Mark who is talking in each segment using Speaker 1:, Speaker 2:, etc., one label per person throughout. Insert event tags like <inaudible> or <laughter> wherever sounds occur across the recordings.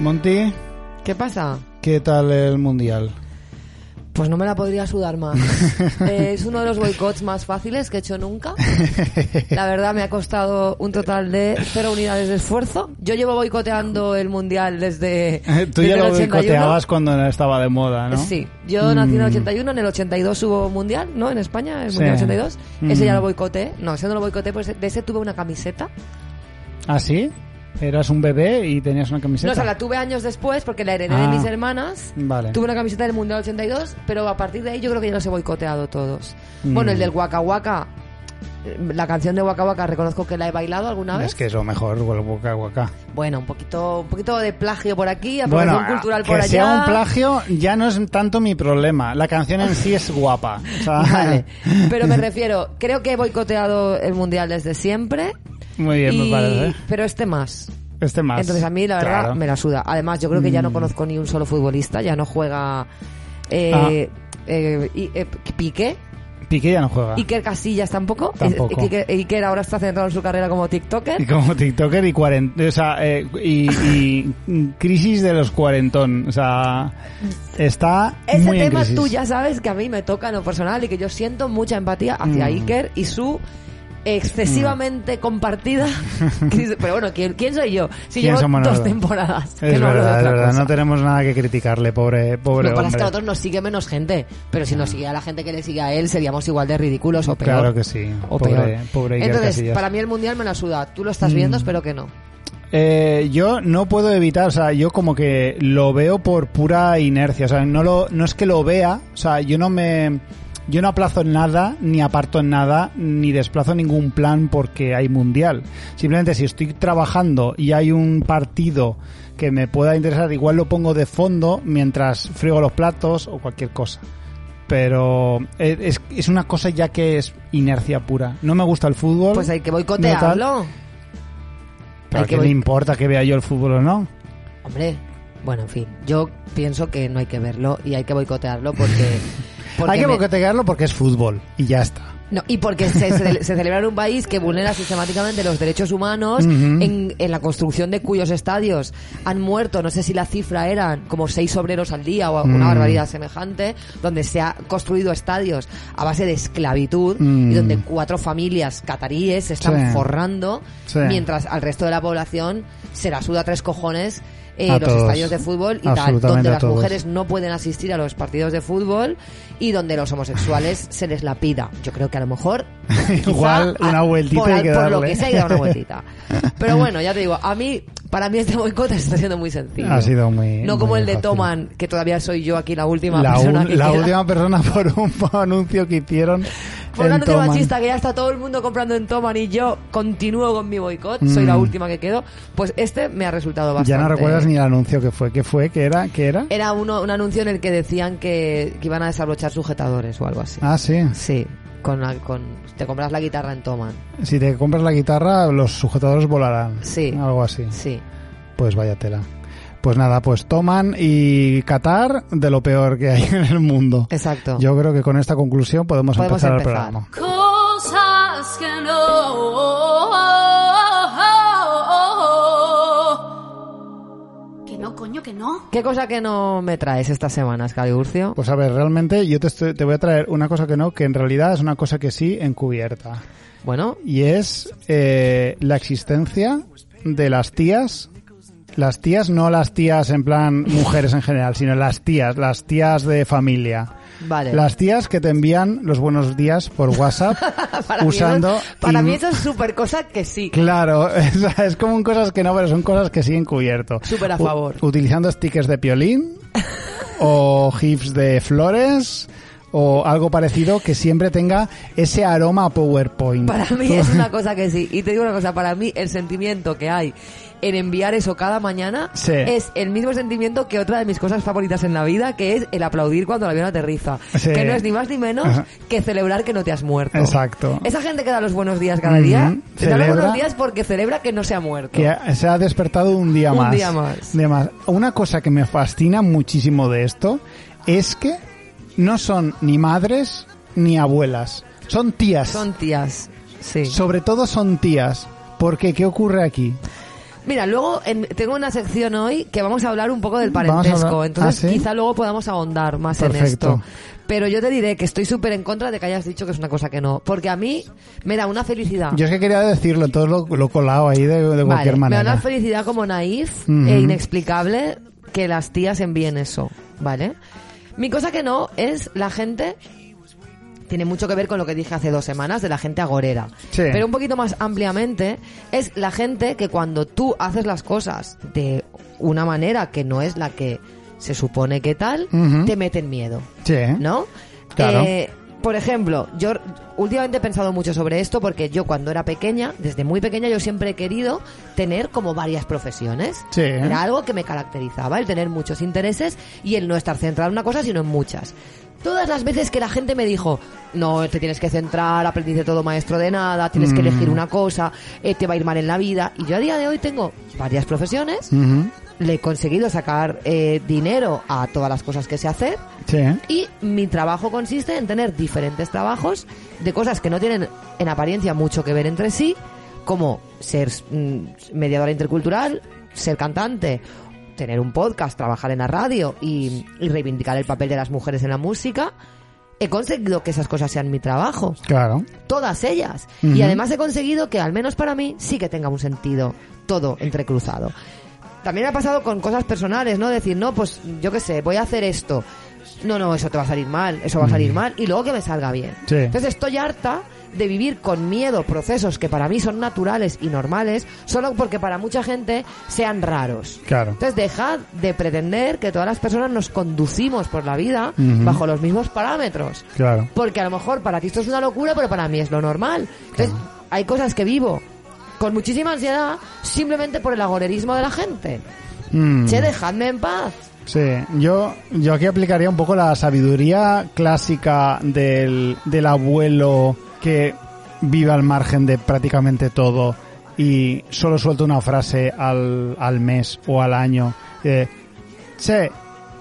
Speaker 1: Monty,
Speaker 2: ¿Qué pasa?
Speaker 1: ¿qué tal el mundial?
Speaker 2: Pues no me la podría sudar más. Eh, <laughs> es uno de los boicots más fáciles que he hecho nunca. <laughs> La verdad me ha costado un total de cero unidades de esfuerzo. Yo llevo boicoteando el mundial desde. <laughs>
Speaker 1: Tú
Speaker 2: desde
Speaker 1: ya
Speaker 2: el
Speaker 1: lo
Speaker 2: 81.
Speaker 1: boicoteabas cuando estaba de moda, ¿no?
Speaker 2: Sí, yo nací en el
Speaker 1: Mm.
Speaker 2: 81, en el 82 hubo mundial, ¿no? En España, el
Speaker 1: Sí.
Speaker 2: mundial 82. Ese ya
Speaker 1: Mm.
Speaker 2: lo boicoteé. No, ese no lo boicoteé, pues de ese tuve una camiseta.
Speaker 1: ¿Ah, sí? Eras un bebé y tenías una camiseta.
Speaker 2: No, o sea, la tuve años después porque la heredé de
Speaker 1: Ah.
Speaker 2: mis hermanas.
Speaker 1: Vale.
Speaker 2: Tuve una camiseta del Mundial 82, pero a partir de ahí yo creo que ya los he boicoteado todos.
Speaker 1: Mm.
Speaker 2: Bueno, el del Waka Waka, eh, la canción de Waka Waka reconozco que la he bailado alguna vez.
Speaker 1: Es que es lo mejor, el boca guaca.
Speaker 2: Bueno, un poquito, un poquito de plagio por aquí, apropiación
Speaker 1: Bueno,
Speaker 2: cultural
Speaker 1: que
Speaker 2: por allá.
Speaker 1: sea un plagio ya no es tanto mi problema. La canción en sí es guapa. O sea, <laughs>
Speaker 2: Vale, <laughs> pero me refiero, creo que he boicoteado el Mundial desde siempre.
Speaker 1: Muy bien,
Speaker 2: y-
Speaker 1: me parece.
Speaker 2: Pero este más.
Speaker 1: Este más.
Speaker 2: Entonces a mí la verdad
Speaker 1: Claro.
Speaker 2: me la suda. Además yo creo que ya no
Speaker 1: Mm.
Speaker 2: conozco ni un solo futbolista, ya no juega eh,
Speaker 1: Ah.
Speaker 2: eh, eh, Piqué,
Speaker 1: Piqué ya no juega.
Speaker 2: Iker Casillas tampoco.
Speaker 1: Tampoco.
Speaker 2: Eh, Iker, Iker ahora está centrado en su carrera como TikToker.
Speaker 1: Y como TikToker y cuarent... O sea, eh, y, y crisis de los cuarentón. O sea, está
Speaker 2: Ese
Speaker 1: muy en
Speaker 2: tema
Speaker 1: crisis.
Speaker 2: tú ya sabes que a mí me toca en lo personal y que yo siento mucha empatía hacia
Speaker 1: Mm.
Speaker 2: Iker y su excesivamente compartida <laughs> crisis. Pero bueno, ¿quién, quién soy yo? Si
Speaker 1: ¿Quién
Speaker 2: llevo dos
Speaker 1: nosotros?
Speaker 2: temporadas. que no
Speaker 1: verdad, es verdad. No tenemos nada que criticarle, pobre, pobre
Speaker 2: que pasa es que
Speaker 1: hombre.
Speaker 2: a nosotros nos sigue menos gente, pero si nos sigue a la gente que le sigue a él, seríamos igual de ridículos o peor.
Speaker 1: Claro que sí.
Speaker 2: O
Speaker 1: pobre,
Speaker 2: peor.
Speaker 1: pobre Iker
Speaker 2: Entonces,
Speaker 1: Casillas.
Speaker 2: para mí el mundial me la suda. Tú lo estás viendo,
Speaker 1: Mm.
Speaker 2: espero que no.
Speaker 1: Eh, yo no puedo evitar, o sea, yo como que lo veo por pura inercia, o sea, no lo, no es que lo vea, o sea, yo no me, yo no aplazo en nada, ni aparto en nada, ni desplazo ningún plan porque hay mundial. Simplemente si estoy trabajando y hay un partido que me pueda interesar, igual lo pongo de fondo mientras friego los platos o cualquier cosa. Pero es, es una cosa ya que es inercia pura. No me gusta el fútbol.
Speaker 2: Pues hay que
Speaker 1: no
Speaker 2: boicotearlo.
Speaker 1: ¿Pero
Speaker 2: hay que
Speaker 1: importa que vea yo el fútbol o no?
Speaker 2: Hombre, bueno, en fin, yo pienso que no hay que verlo y hay que boicotearlo porque... <laughs> porque
Speaker 1: Hay que
Speaker 2: me-
Speaker 1: porque es fútbol y ya está.
Speaker 2: No, y porque se, se, se celebra en un país que vulnera sistemáticamente los derechos humanos en, en la construcción de cuyos estadios han muerto, no sé si la cifra eran como seis obreros al día o una
Speaker 1: Mm.
Speaker 2: barbaridad semejante, donde se ha construido estadios a base de esclavitud
Speaker 1: Mm.
Speaker 2: y donde cuatro familias cataríes se están
Speaker 1: Sí.
Speaker 2: forrando,
Speaker 1: Sí.
Speaker 2: mientras al resto de la población se la suda tres cojones eh, los
Speaker 1: todos.
Speaker 2: estadios de fútbol y tal, donde las mujeres no pueden asistir a los partidos de fútbol y donde los homosexuales <laughs> se les la pida. Yo creo que a lo mejor <laughs>
Speaker 1: Igual una vueltita
Speaker 2: por,
Speaker 1: hay que
Speaker 2: por lo
Speaker 1: darle.
Speaker 2: que sea una vueltita. <laughs> Pero bueno, ya te digo, a mí para mí este boicot está siendo muy sencillo.
Speaker 1: Ha sido muy.
Speaker 2: no como el de
Speaker 1: fácil.
Speaker 2: Toman, que todavía soy yo aquí la última
Speaker 1: La,
Speaker 2: persona
Speaker 1: un-
Speaker 2: que
Speaker 1: la
Speaker 2: queda.
Speaker 1: última persona por un anuncio que hicieron.
Speaker 2: Anuncio
Speaker 1: Toman.
Speaker 2: machista que ya está todo el mundo comprando en Toman y yo continúo con mi boicot, soy
Speaker 1: Mm.
Speaker 2: la última que quedo, pues este me ha resultado bastante...
Speaker 1: Ya no recuerdas ni el anuncio que fue. ¿Qué fue? ¿Qué era? ¿Qué era?
Speaker 2: Era uno, un anuncio en el que decían que, que iban a desabrochar sujetadores o algo así.
Speaker 1: Ah, sí.
Speaker 2: Sí, con, con te compras la guitarra en Toman.
Speaker 1: Si te compras la guitarra, los sujetadores volarán.
Speaker 2: Sí.
Speaker 1: Algo así.
Speaker 2: Sí.
Speaker 1: Pues vaya tela. Pues nada, pues Toman y Qatar de lo peor que hay <laughs> en el mundo.
Speaker 2: Exacto.
Speaker 1: Yo creo que con esta conclusión podemos,
Speaker 2: Podemos
Speaker 1: empezar,
Speaker 2: empezar.
Speaker 1: el programa.
Speaker 3: Cosas que no. Que no, coño, que no.
Speaker 2: ¿Qué cosa que no me traes esta semana, Urcio?
Speaker 1: Pues a ver, realmente yo te, estoy- te voy a traer una cosa que no, que en realidad es una cosa que sí encubierta.
Speaker 2: Bueno,
Speaker 1: Y es eh, la existencia de las tías Las tías, no las tías en plan mujeres en general, sino las tías, las tías de familia.
Speaker 2: Vale.
Speaker 1: Las tías que te envían los buenos días por WhatsApp <laughs>
Speaker 2: Para mí
Speaker 1: usando...
Speaker 2: eso- para mí eso es súper cosa que sí.
Speaker 1: Claro, <laughs> es, es como cosas que no, pero son cosas que sí encubierto.
Speaker 2: Súper a
Speaker 1: U-
Speaker 2: favor.
Speaker 1: utilizando stickers de piolín <laughs> o gifs de flores o algo parecido que siempre tenga ese aroma a PowerPoint.
Speaker 2: Para mí es una cosa que sí. Y te digo una cosa, para mí el sentimiento que hay en enviar eso cada mañana
Speaker 1: Sí.
Speaker 2: es el mismo sentimiento que otra de mis cosas favoritas en la vida, que es el aplaudir cuando el avión aterriza.
Speaker 1: Sí.
Speaker 2: Que no es ni más ni menos
Speaker 1: Ajá.
Speaker 2: que celebrar que no te has muerto.
Speaker 1: Exacto.
Speaker 2: Esa gente que da los buenos días cada día, te da los buenos días porque celebra que no se ha muerto.
Speaker 1: que se ha despertado un día
Speaker 2: Un
Speaker 1: más.
Speaker 2: día más.
Speaker 1: De más. Una cosa que me fascina muchísimo de esto es que no son ni madres ni abuelas, son tías.
Speaker 2: Son tías. Sí.
Speaker 1: Sobre todo son tías. Porque, ¿qué ocurre aquí?
Speaker 2: Mira, luego en- tengo una sección hoy que vamos a hablar un poco del parentesco, entonces
Speaker 1: ¿Ah, sí?
Speaker 2: quizá luego podamos ahondar más en esto. Pero yo te diré que estoy súper en contra de que hayas dicho que es una cosa que no, porque a mí me da una felicidad.
Speaker 1: Yo es que quería decirlo, todo lo, colado ahí de, de
Speaker 2: Vale,
Speaker 1: cualquier
Speaker 2: me da
Speaker 1: manera.
Speaker 2: una felicidad como naif
Speaker 1: Ujú.
Speaker 2: e inexplicable que las tías envíen eso, ¿vale? Mi cosa que no es la gente tiene mucho que ver con lo que dije hace dos semanas de la gente agorera.
Speaker 1: Sí.
Speaker 2: Pero un poquito más ampliamente es la gente que cuando tú haces las cosas de una manera que no es la que se supone que tal, te meten miedo,
Speaker 1: Sí,
Speaker 2: ¿no?
Speaker 1: Claro.
Speaker 2: Eh, por ejemplo, yo últimamente he pensado mucho sobre esto porque yo cuando era pequeña, desde muy pequeña, yo siempre he querido tener como varias profesiones.
Speaker 1: Sí.
Speaker 2: Era algo que me caracterizaba, el tener muchos intereses y el no estar centrado en una cosa, sino en muchas. Todas las veces que la gente me dijo, no, te tienes que centrar, aprendiz de todo maestro de nada, tienes que
Speaker 1: Mm.
Speaker 2: elegir una cosa, eh, te va a ir mal en la vida. Y yo a día de hoy tengo varias profesiones. Le he conseguido sacar eh, dinero a todas las cosas que sé hacer,
Speaker 1: sí.
Speaker 2: y mi trabajo consiste en tener diferentes trabajos de cosas que no tienen en apariencia mucho que ver entre sí, como ser mm, mediadora intercultural, ser cantante, tener un podcast, trabajar en la radio y, y reivindicar el papel de las mujeres en la música. He conseguido que esas cosas sean mi trabajo
Speaker 1: Claro.
Speaker 2: todas ellas. Y además he conseguido que, al menos para mí, sí que tenga un sentido todo entrecruzado. También ha pasado con cosas personales, ¿no? Decir, no, pues yo qué sé, voy a hacer esto. No, no, eso te va a salir mal, eso va a salir mal, y luego que me salga bien.
Speaker 1: Sí.
Speaker 2: Entonces estoy harta de vivir con miedo procesos que para mí son naturales y normales, solo porque para mucha gente sean raros.
Speaker 1: Claro.
Speaker 2: Entonces dejad de pretender que todas las personas nos conducimos por la vida bajo los mismos parámetros.
Speaker 1: Claro.
Speaker 2: Porque a lo mejor para ti esto es una locura, pero para mí es lo normal. Entonces, hay cosas que vivo con muchísima ansiedad simplemente por el agorerismo de la gente.
Speaker 1: Mm.
Speaker 2: Che, dejadme en paz.
Speaker 1: Sí, yo, yo aquí aplicaría un poco la sabiduría clásica del, del abuelo que vive al margen de prácticamente todo y solo suelta una frase al, al mes o al año. Eh, che,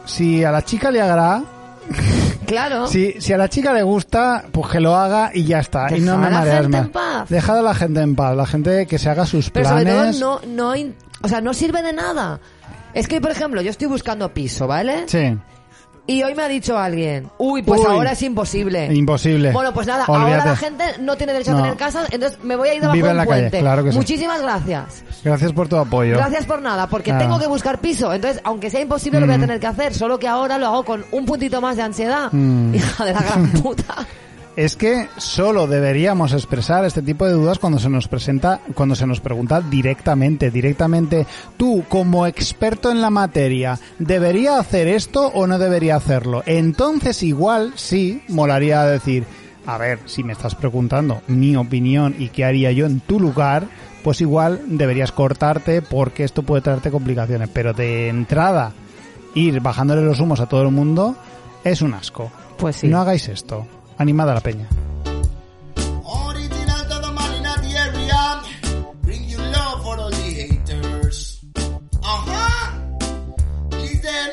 Speaker 1: si a la chica le agrada, <laughs>
Speaker 2: Claro.
Speaker 1: si, si a la chica le gusta, pues que lo haga y ya está. y no me mareas más.
Speaker 2: en paz.
Speaker 1: Dejad a la gente en paz, la gente que se haga sus
Speaker 2: pero sobre
Speaker 1: planes.
Speaker 2: todo no, no, o sea, no sirve de nada. Es que, por ejemplo, yo estoy buscando piso, ¿vale?
Speaker 1: Sí,
Speaker 2: Y hoy me ha dicho alguien, uy, pues
Speaker 1: Uy.
Speaker 2: ahora es imposible.
Speaker 1: imposible.
Speaker 2: Bueno, pues nada, ahora la gente no tiene derecho
Speaker 1: No.
Speaker 2: a tener casa, entonces me voy a ir debajo de un
Speaker 1: la calle,
Speaker 2: puente.
Speaker 1: claro que sí.
Speaker 2: Muchísimas gracias.
Speaker 1: Gracias por tu apoyo.
Speaker 2: Gracias por nada, porque
Speaker 1: Claro.
Speaker 2: tengo que buscar piso. Entonces, aunque sea imposible, lo voy a
Speaker 1: Mm.
Speaker 2: tener que hacer. Solo que ahora lo hago con un puntito más de ansiedad.
Speaker 1: Mm. <laughs>
Speaker 2: Hija de la gran puta. <laughs>
Speaker 1: Es que solo deberíamos expresar este tipo de dudas cuando se nos presenta, cuando se nos pregunta directamente, directamente, tú como experto en la materia, ¿debería hacer esto o no debería hacerlo? Entonces igual sí, molaría decir, a ver, si me estás preguntando mi opinión y qué haría yo en tu lugar, pues igual deberías cortarte porque esto puede traerte complicaciones, pero de entrada ir bajándole los humos a todo el mundo es un asco.
Speaker 2: Pues sí.
Speaker 1: No hagáis esto. Animada la peña.
Speaker 4: Original to the man in the area. Bring you love for all the haters. Ajá. Listen.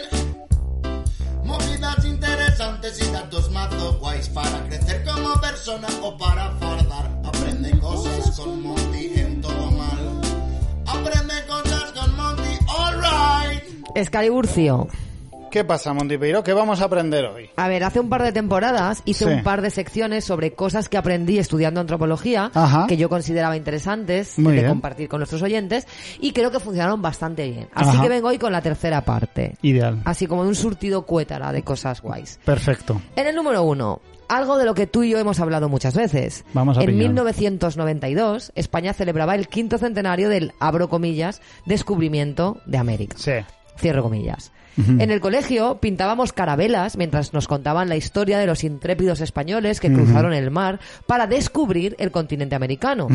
Speaker 4: Movidas interesantes y datos mazo guays para crecer como persona o para fardar. Aprende cosas con Monty en todo mal. Aprende cosas con Monty, alright.
Speaker 2: Escaliburcio.
Speaker 1: ¿Qué pasa, Montipeiro? ¿Qué vamos a aprender hoy?
Speaker 2: A ver, hace un par de temporadas hice
Speaker 1: Sí.
Speaker 2: un par de secciones sobre cosas que aprendí estudiando antropología,
Speaker 1: Ajá.
Speaker 2: que yo consideraba interesantes
Speaker 1: Muy
Speaker 2: de
Speaker 1: bien.
Speaker 2: compartir con nuestros oyentes, y creo que funcionaron bastante bien. Así
Speaker 1: Ajá.
Speaker 2: que vengo hoy con la tercera parte.
Speaker 1: Ideal.
Speaker 2: Así como de un surtido cuétara de cosas guays.
Speaker 1: Perfecto.
Speaker 2: En el número uno, algo de lo que tú y yo hemos hablado muchas veces.
Speaker 1: Vamos a
Speaker 2: en
Speaker 1: piñón.
Speaker 2: 1992, España celebraba el quinto centenario del, abro comillas, descubrimiento de América.
Speaker 1: Sí.
Speaker 2: Cierro comillas. En el colegio pintábamos carabelas mientras nos contaban la historia de los intrépidos españoles que cruzaron el mar para descubrir el continente americano.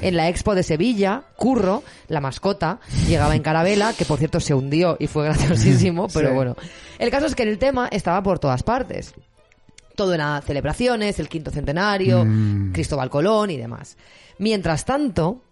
Speaker 2: En la expo de Sevilla, Curro, la mascota, llegaba en carabela, que por cierto se hundió y fue graciosísimo, <laughs> pero
Speaker 1: Sí.
Speaker 2: bueno. El caso es que el tema estaba por todas partes. Todo era celebraciones, el quinto centenario, Cristóbal Colón y demás. Mientras tanto,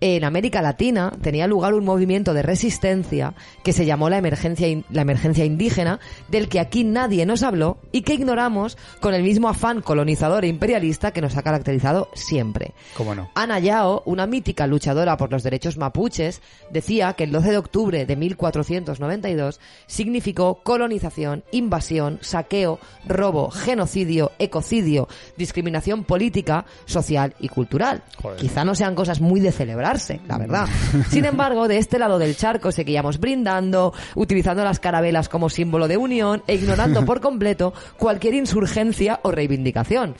Speaker 2: en América Latina tenía lugar un movimiento de resistencia que se llamó la emergencia, la emergencia indígena, del que aquí nadie nos habló y que ignoramos con el mismo afán colonizador e imperialista que nos ha caracterizado siempre.
Speaker 1: ¿Cómo no?
Speaker 2: Ana Yao, una mítica luchadora por los derechos mapuches, decía que el 12 de octubre de 1492 significó colonización, invasión, saqueo, robo, genocidio, ecocidio, discriminación política, social y cultural.
Speaker 1: Joder.
Speaker 2: Quizá no sean cosas muy de la verdad. Sin embargo, de este lado del charco seguíamos brindando, utilizando las carabelas como símbolo de unión e ignorando por completo cualquier insurgencia o reivindicación.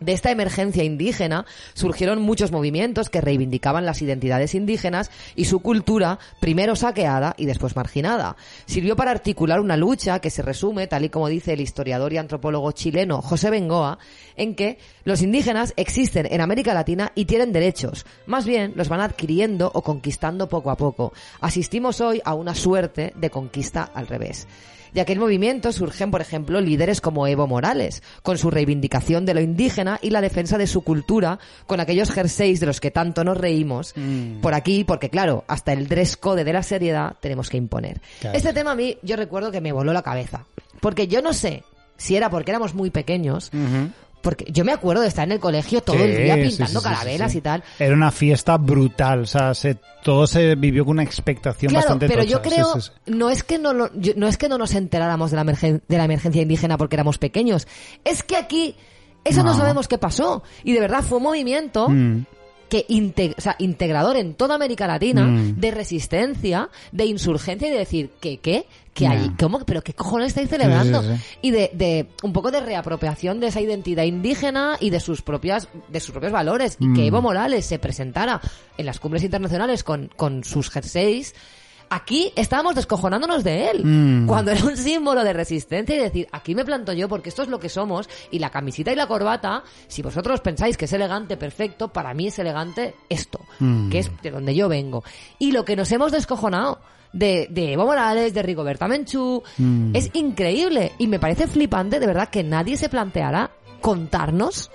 Speaker 2: De esta emergencia indígena surgieron muchos movimientos que reivindicaban las identidades indígenas y su cultura, primero saqueada y después marginada. Sirvió para articular una lucha que se resume, tal y como dice el historiador y antropólogo chileno José Bengoa, en que los indígenas existen en América Latina y tienen derechos. Más bien, los van adquiriendo o conquistando poco a poco. Asistimos hoy a una suerte de conquista al revés. De aquel movimiento surgen, por ejemplo, líderes como Evo Morales, con su reivindicación de lo indígena y la defensa de su cultura, con aquellos jerseys de los que tanto nos reímos por aquí, porque claro, hasta el dress code de la seriedad tenemos que imponer.
Speaker 1: Claro.
Speaker 2: Este tema a mí, yo recuerdo que me voló la cabeza, porque yo no sé si era porque éramos muy pequeños, porque yo me acuerdo de estar en el colegio todo el día pintando
Speaker 1: sí, sí,
Speaker 2: carabelas
Speaker 1: sí.
Speaker 2: y tal.
Speaker 1: Era una fiesta brutal, o sea, se, todo se vivió con una expectación
Speaker 2: Claro,
Speaker 1: bastante
Speaker 2: pero
Speaker 1: tocha.
Speaker 2: yo creo, no es que no, lo- yo- no es que no nos enteráramos de la, emergen- de la emergencia indígena porque éramos pequeños, es que aquí eso no,
Speaker 1: No.
Speaker 2: sabemos qué pasó y de verdad fue un movimiento
Speaker 1: Mm.
Speaker 2: que inte- o sea, integrador en toda América Latina
Speaker 1: Mm.
Speaker 2: de resistencia, de insurgencia y de decir que qué, que hay, cómo, pero qué cojones estáis celebrando
Speaker 1: sí, sí.
Speaker 2: y de, de un poco de reapropiación de esa identidad indígena y de sus propias de sus propios valores y que
Speaker 1: Mm.
Speaker 2: Evo Morales se presentara en las cumbres internacionales con, con sus jerseys Aquí estábamos descojonándonos de él,
Speaker 1: Mm.
Speaker 2: cuando era un símbolo de resistencia y decir, aquí me planto yo porque esto es lo que somos y la camisita y la corbata, si vosotros pensáis que es elegante, perfecto, para mí es elegante esto,
Speaker 1: Mm.
Speaker 2: que es de donde yo vengo. Y lo que nos hemos descojonado de, de Evo Morales, de Rigoberta Menchú,
Speaker 1: Mm.
Speaker 2: es increíble y me parece flipante de verdad que nadie se planteara contarnos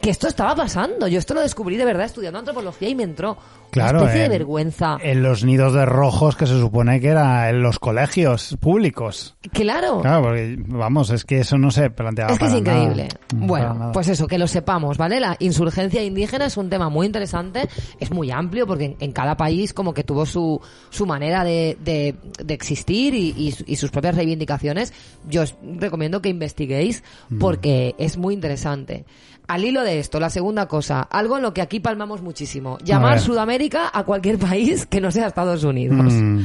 Speaker 2: que esto estaba pasando. Yo esto lo descubrí de verdad estudiando antropología y me entró
Speaker 1: Claro,
Speaker 2: una especie
Speaker 1: en-
Speaker 2: de vergüenza.
Speaker 1: En los nidos de rojos que se supone que era en los colegios públicos.
Speaker 2: claro.
Speaker 1: Claro, porque, vamos, es que eso no se planteaba
Speaker 2: Es que es
Speaker 1: para
Speaker 2: increíble.
Speaker 1: Mm,
Speaker 2: Bueno,
Speaker 1: nada.
Speaker 2: pues eso, que lo sepamos, ¿vale? La insurgencia indígena es un tema muy interesante, es muy amplio porque en, en cada país como que tuvo su, su manera de, de, de existir y, y sus propias reivindicaciones. Yo os recomiendo que investiguéis
Speaker 1: Mm.
Speaker 2: porque es muy interesante. Al hilo de esto, la segunda cosa, algo en lo que aquí palmamos muchísimo, llamar. Sudamérica a cualquier <laughs> país que no sea Estados Unidos.
Speaker 1: Mm,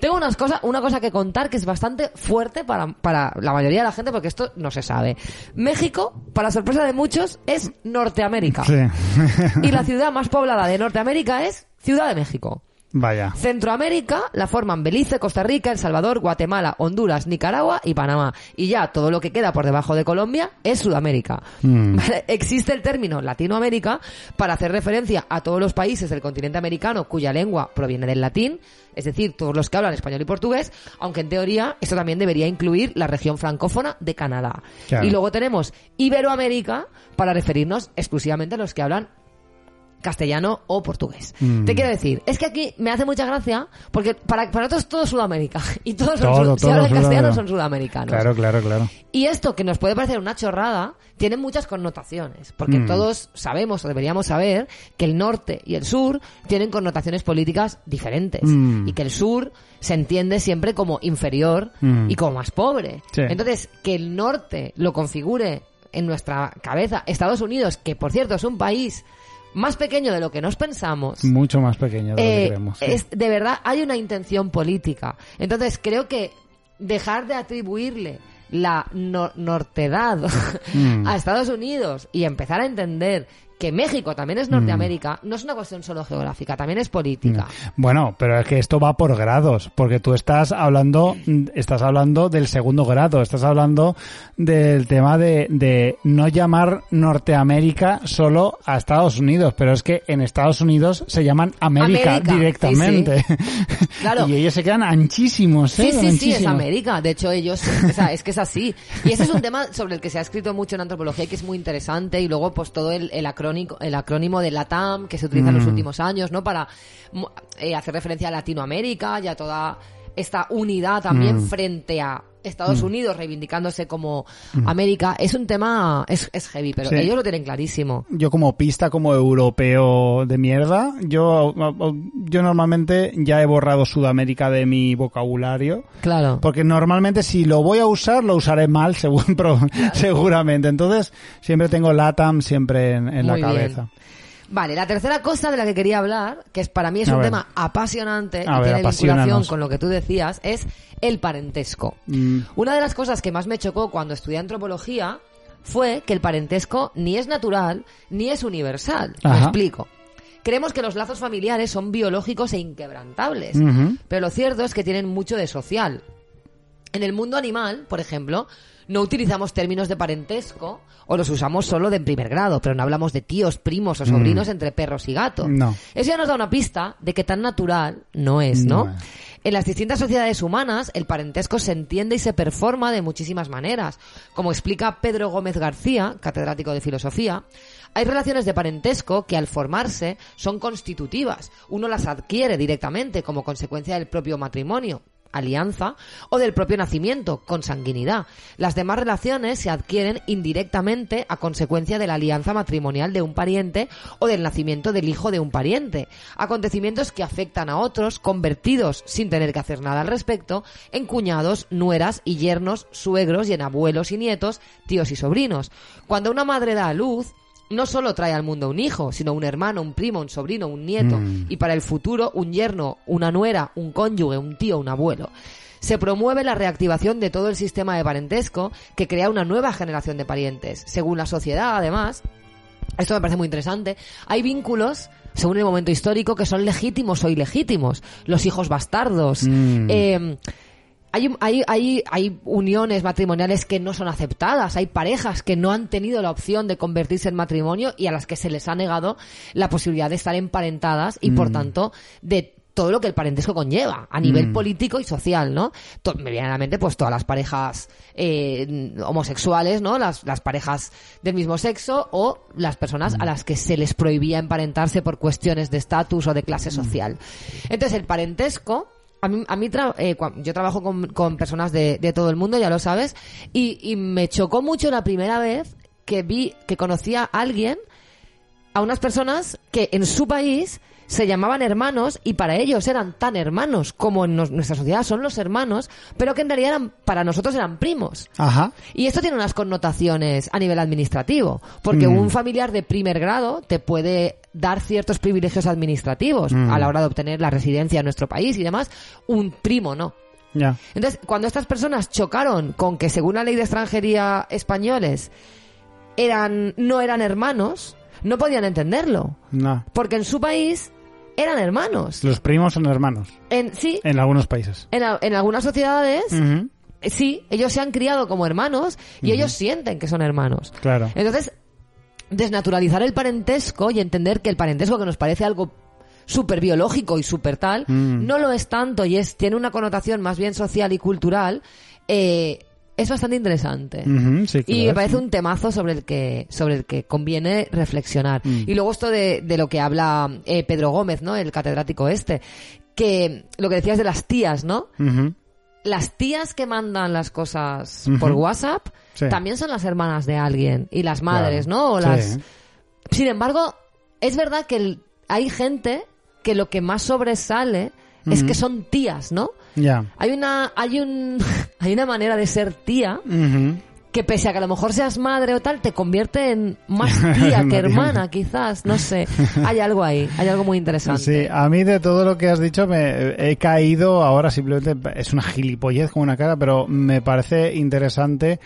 Speaker 2: Tengo unas cosas, una cosa que contar que es bastante fuerte para, para la mayoría de la gente porque esto no se sabe. México, para sorpresa de muchos, es Norteamérica.
Speaker 1: sí.
Speaker 2: Y la <laughs> ciudad más poblada de Norteamérica es Ciudad de México.
Speaker 1: Vaya.
Speaker 2: Centroamérica la forman Belice, Costa Rica, El Salvador, Guatemala, Honduras, Nicaragua y Panamá. Y ya todo lo que queda por debajo de Colombia es Sudamérica.
Speaker 1: Mm.
Speaker 2: Vale, Existe el término Latinoamérica para hacer referencia a todos los países del continente americano cuya lengua proviene del latín, es decir, todos los que hablan español y portugués, aunque en teoría esto también debería incluir la región francófona de Canadá.
Speaker 1: Claro.
Speaker 2: Y luego tenemos Iberoamérica para referirnos exclusivamente a los que hablan castellano o portugués.
Speaker 1: Mm.
Speaker 2: Te quiero decir, es que aquí me hace mucha gracia porque para, para nosotros todo es Sudamérica <laughs> y todos son,
Speaker 1: Todo,
Speaker 2: si
Speaker 1: todo
Speaker 2: hablan castellano son sudamericanos.
Speaker 1: Claro, claro, claro.
Speaker 2: Y esto, que nos puede parecer una chorrada, tiene muchas connotaciones, porque
Speaker 1: Mm.
Speaker 2: todos sabemos o deberíamos saber que el norte y el sur tienen connotaciones políticas diferentes
Speaker 1: Mm.
Speaker 2: y que el sur se entiende siempre como inferior y como más pobre.
Speaker 1: Sí.
Speaker 2: Entonces, que el norte lo configure en nuestra cabeza Estados Unidos, que por cierto es un país más pequeño de lo que nos pensamos,
Speaker 1: Mucho más pequeño de lo que
Speaker 2: eh,
Speaker 1: creemos. sí.
Speaker 2: es, de verdad hay una intención política. Entonces creo que dejar de atribuirle la no- nortedad
Speaker 1: Mm. <laughs>
Speaker 2: a Estados Unidos y empezar a entender que México también
Speaker 1: Mm.
Speaker 2: es Norteamérica, no es una cuestión solo geográfica, también es política.
Speaker 1: Bueno, pero es que esto va por grados, porque tú estás hablando, estás hablando del segundo grado, estás hablando del tema de, de no llamar Norteamérica solo a Estados Unidos, pero es que en Estados Unidos se llaman América,
Speaker 2: América,
Speaker 1: directamente. <laughs>
Speaker 2: Claro.
Speaker 1: y ellos se quedan anchísimos, ¿eh?
Speaker 2: Sí, sí, sí, es. América. De hecho, ellos, o sea, es que es así. Y ese es un tema sobre el que se ha escrito mucho en antropología y que es muy interesante. Y luego, pues todo el, el, acrónico, el acrónimo de LATAM que se utiliza en los
Speaker 1: Mm.
Speaker 2: últimos años, ¿no? Para eh, hacer referencia a Latinoamérica y a toda esta unidad también
Speaker 1: Mm.
Speaker 2: frente a Estados Unidos reivindicándose como América. Es un tema, es, es heavy, pero
Speaker 1: Sí.
Speaker 2: ellos lo tienen clarísimo.
Speaker 1: Yo como pista, como europeo de mierda, yo, yo normalmente ya he borrado Sudamérica de mi vocabulario.
Speaker 2: Claro.
Speaker 1: Porque normalmente si lo voy a usar, lo usaré mal, <laughs> según, pro- seguramente. Entonces, siempre tengo LATAM siempre en, en la
Speaker 2: Muy bien. Vale, la tercera cosa de la que quería hablar, que es para mí es
Speaker 1: A
Speaker 2: un
Speaker 1: ver.
Speaker 2: tema apasionante
Speaker 1: A
Speaker 2: y
Speaker 1: ver,
Speaker 2: tiene vinculación con lo que tú decías, es el parentesco.
Speaker 1: Mm,
Speaker 2: Una de las cosas que más me chocó cuando estudié antropología fue que el parentesco ni es natural ni es universal. Me explico. Creemos que los lazos familiares son biológicos e inquebrantables, pero lo cierto es que tienen mucho de social. En el mundo animal, por ejemplo, no utilizamos términos de parentesco o los usamos solo de primer grado, pero no hablamos de tíos, primos o sobrinos entre perros y gatos.
Speaker 1: Mm. No.
Speaker 2: Eso ya nos da una pista de que tan natural no es, ¿no?
Speaker 1: No es.
Speaker 2: En las distintas sociedades humanas, el parentesco se entiende y se performa de muchísimas maneras. Como explica Pedro Gómez García, catedrático de filosofía, hay relaciones de parentesco que al formarse son constitutivas. Uno las adquiere directamente como consecuencia del propio matrimonio alianza o del propio nacimiento, consanguinidad. Las demás relaciones se adquieren indirectamente a consecuencia de la alianza matrimonial de un pariente o del nacimiento del hijo de un pariente. Acontecimientos que afectan a otros, convertidos sin tener que hacer nada al respecto, en cuñados, nueras y yernos, suegros y en abuelos y nietos, tíos y sobrinos. Cuando una madre da a luz, no solo trae al mundo un hijo, sino un hermano, un primo, un sobrino, un nieto,
Speaker 1: Mm.
Speaker 2: y para el futuro un yerno, una nuera, un cónyuge, un tío, un abuelo. Se promueve la reactivación de todo el sistema de parentesco que crea una nueva generación de parientes. Según la sociedad, además, esto me parece muy interesante, hay vínculos, según el momento histórico, que son legítimos o ilegítimos. Los hijos bastardos.
Speaker 1: Mm.
Speaker 2: eh, hay, hay, hay, hay uniones matrimoniales que no son aceptadas, hay parejas que no han tenido la opción de convertirse en matrimonio y a las que se les ha negado la posibilidad de estar emparentadas y por tanto de todo lo que el parentesco conlleva a nivel
Speaker 1: Mm.
Speaker 2: político y social, ¿no? To- me viene a la mente pues todas las parejas eh, homosexuales, ¿no? Las, las parejas del mismo sexo o las personas a las que se les prohibía emparentarse por cuestiones de estatus o de clase social. Entonces el parentesco a mí, a mí tra- eh, yo trabajo con, con personas de, de todo el mundo, ya lo sabes, y, y me chocó mucho la primera vez que vi, que conocía a alguien, a unas personas que en su país se llamaban hermanos y para ellos eran tan hermanos como en nos- nuestra sociedad son los hermanos, pero que en realidad eran, para nosotros eran primos.
Speaker 1: Ajá.
Speaker 2: Y esto tiene unas connotaciones a nivel administrativo, porque
Speaker 1: Mm.
Speaker 2: un familiar de primer grado te puede dar ciertos privilegios administrativos
Speaker 1: Mm.
Speaker 2: a la hora de obtener la residencia en nuestro país y demás. Un primo no.
Speaker 1: Ya.
Speaker 2: Entonces, cuando estas personas chocaron con que según la ley de extranjería españoles eran no eran hermanos, no podían entenderlo,
Speaker 1: No.
Speaker 2: porque en su país eran hermanos.
Speaker 1: Los primos son hermanos.
Speaker 2: En sí,
Speaker 1: En algunos países.
Speaker 2: en, en algunas sociedades sí, ellos se han criado como hermanos y ellos sienten que son hermanos.
Speaker 1: Claro.
Speaker 2: Entonces, desnaturalizar el parentesco y entender que el parentesco que nos parece algo súper biológico y súper tal,
Speaker 1: Mm.
Speaker 2: no lo es tanto y es tiene una connotación más bien social y cultural, eh, es bastante interesante.
Speaker 1: Sí
Speaker 2: y me parece un temazo sobre el que sobre el que conviene reflexionar.
Speaker 1: Mm.
Speaker 2: Y luego esto de, de lo que habla eh, Pedro Gómez, ¿no? El catedrático este, que lo que decías de las tías, ¿no? Las tías que mandan las cosas por WhatsApp
Speaker 1: Sí.
Speaker 2: también son las hermanas de alguien y las madres,
Speaker 1: Claro.
Speaker 2: ¿no? O
Speaker 1: Sí.
Speaker 2: las Sin embargo, es verdad que el- hay gente que lo que más sobresale es que son tías, ¿no?
Speaker 1: Ya.
Speaker 2: Hay una, hay un, <laughs> hay una manera de ser tía que pese a que a lo mejor seas madre o tal, te convierte en más <laughs> tía que hermana, quizás, no sé. <laughs> Hay algo ahí, hay algo muy interesante.
Speaker 1: Sí, a mí de todo lo que has dicho me he caído ahora simplemente es una gilipollez con una cara, pero me parece interesante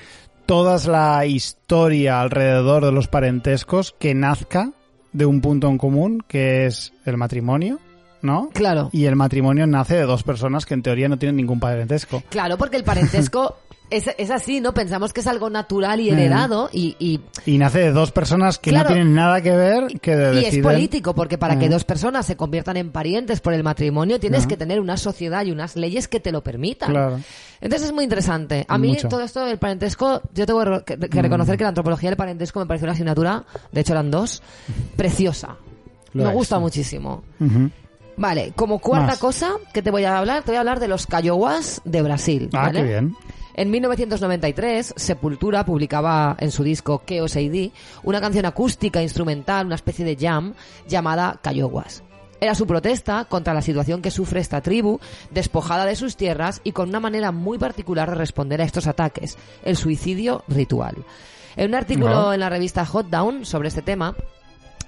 Speaker 1: toda la historia alrededor de los parentescos que nazca de un punto en común, que es el matrimonio, ¿no?
Speaker 2: Claro.
Speaker 1: Y el matrimonio nace de dos personas que en teoría no tienen ningún parentesco.
Speaker 2: Claro, porque el parentesco <laughs> es, es así, ¿no? Pensamos que es algo natural y heredado y, y,
Speaker 1: Y nace de dos personas que
Speaker 2: Claro.
Speaker 1: no tienen nada que ver, que de-
Speaker 2: y es político, porque para que
Speaker 1: Ah.
Speaker 2: dos personas se conviertan en parientes por el matrimonio tienes que tener una sociedad y unas leyes que te lo permitan.
Speaker 1: Claro.
Speaker 2: Entonces es muy interesante. A mí
Speaker 1: Mucho. Mm.
Speaker 2: todo esto del parentesco, yo tengo que, que reconocer que la antropología del parentesco me pareció una asignatura, de hecho eran dos, preciosa.
Speaker 1: Lo
Speaker 2: me gusta
Speaker 1: sí.
Speaker 2: muchísimo. Vale, como cuarta
Speaker 1: Más.
Speaker 2: cosa que te voy a hablar, te voy a hablar de los Cayowas de Brasil.
Speaker 1: Ah,
Speaker 2: ¿vale?
Speaker 1: qué bien.
Speaker 2: En 1993, Sepultura publicaba en su disco Chaos AD una canción acústica instrumental, una especie de jam, llamada Cayoguas. Era su protesta contra la situación que sufre esta tribu, despojada de sus tierras y con una manera muy particular de responder a estos ataques, el suicidio ritual. En un artículo
Speaker 1: No.
Speaker 2: en la revista Hot Down sobre este tema,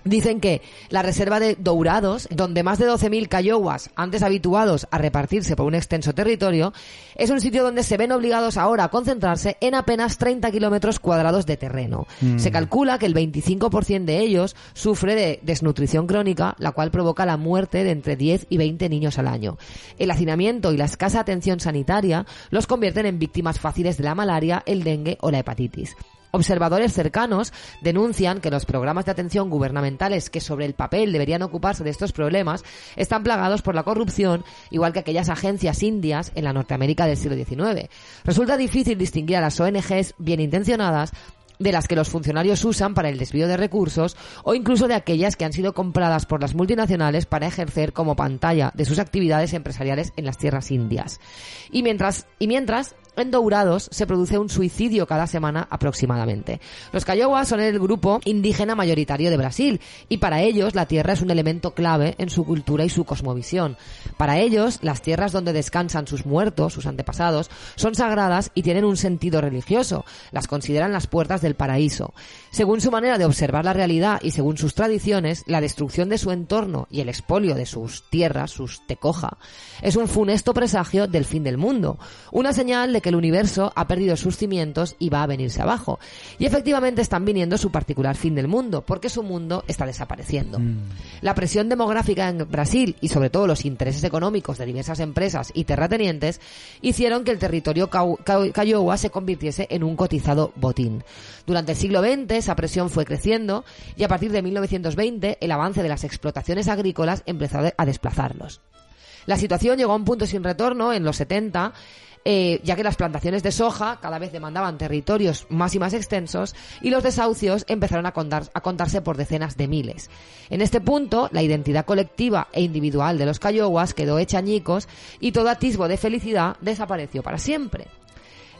Speaker 2: Dicen que la reserva de Dourados, donde más de 12.000 cayowas, antes habituados a repartirse por un extenso territorio, es un sitio donde se ven obligados ahora a concentrarse en apenas 30 kilómetros cuadrados de terreno. Se calcula que el 25% de ellos sufre de desnutrición crónica, la cual provoca la muerte de entre 10 y 20 niños al año. El hacinamiento y la escasa atención sanitaria los convierten en víctimas fáciles de la malaria, el dengue o la hepatitis. Observadores cercanos denuncian que los programas de atención gubernamentales que sobre el papel deberían ocuparse de estos problemas están plagados por la corrupción, igual que aquellas agencias indias en la Norteamérica del siglo XIX. Resulta difícil distinguir a las ONGs bien intencionadas de las que los funcionarios usan para el desvío de recursos o incluso de aquellas que han sido compradas por las multinacionales para ejercer como pantalla de sus actividades empresariales en las tierras indias. Y mientras, y mientras en Dourados se produce un suicidio cada semana aproximadamente. Los Cayowas son el grupo indígena mayoritario de Brasil y para ellos la tierra es un elemento clave en su cultura y su cosmovisión. Para ellos, las tierras donde descansan sus muertos, sus antepasados, son sagradas y tienen un sentido religioso. Las consideran las puertas del paraíso. Según su manera de observar la realidad y según sus tradiciones, la destrucción de su entorno y el expolio de sus tierras, sus tecoja, es un funesto presagio del fin del mundo. Una señal de que el universo ha perdido sus cimientos y va a venirse abajo. Y efectivamente están viniendo su particular fin del mundo, porque su mundo está desapareciendo. La presión demográfica en Brasil y sobre todo los intereses económicos de diversas empresas y terratenientes hicieron que el territorio Cayowa se convirtiese en un cotizado botín. Durante el siglo XX esa presión fue creciendo y a partir de 1920 el avance de las explotaciones agrícolas empezó a desplazarlos. La situación llegó a un punto sin retorno en los 70, eh, ya que las plantaciones de soja cada vez demandaban territorios más y más extensos y los desahucios empezaron a, a contarse por decenas de miles. En este punto, la identidad colectiva e individual de los cayoguas quedó hecha añicos y todo atisbo de felicidad desapareció para siempre.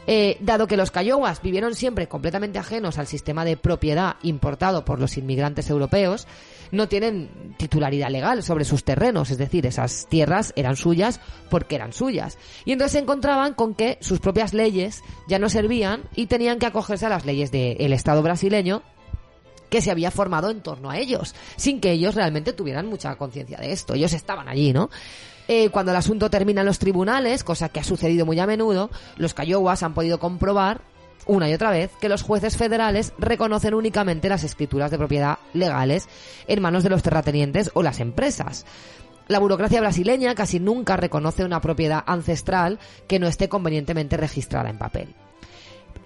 Speaker 2: Eh, dado que los cayowas vivieron siempre completamente ajenos al sistema de propiedad importado por los inmigrantes europeos, no tienen titularidad legal sobre sus terrenos, es decir, esas tierras eran suyas porque eran suyas. Y entonces se encontraban con que sus propias leyes ya no servían y tenían que acogerse a las leyes del Estado brasileño que se había formado en torno a ellos, sin que ellos realmente tuvieran mucha conciencia de esto. Ellos estaban allí, ¿no? Eh, cuando el asunto termina en los tribunales, cosa que ha sucedido muy a menudo, los cayowas han podido comprobar una y otra vez que los jueces federales reconocen únicamente las escrituras de propiedad legales en manos de los terratenientes o las empresas. La burocracia brasileña casi nunca reconoce una propiedad ancestral que no esté convenientemente registrada en papel.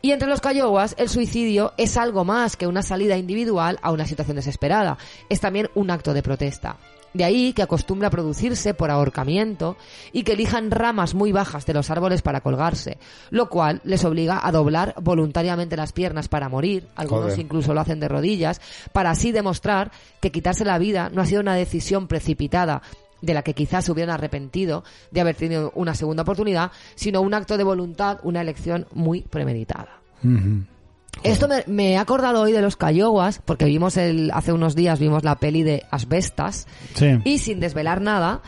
Speaker 2: Y entre los cayowas, el suicidio es algo más que una salida individual a una situación desesperada. Es también un acto de protesta. De ahí que acostumbre a producirse por ahorcamiento y que elijan ramas muy bajas de los árboles para colgarse, lo cual les obliga a doblar voluntariamente las piernas para morir, algunos
Speaker 1: Joder.
Speaker 2: incluso lo hacen de rodillas, para así demostrar que quitarse la vida no ha sido una decisión precipitada de la que quizás se hubieran arrepentido de haber tenido una segunda oportunidad, sino un acto de voluntad, una elección muy premeditada. Esto me, me he acordado hoy de los Cayoguas, porque vimos el, hace unos días vimos la peli de Asbestas,
Speaker 1: Sí.
Speaker 2: y sin desvelar nada,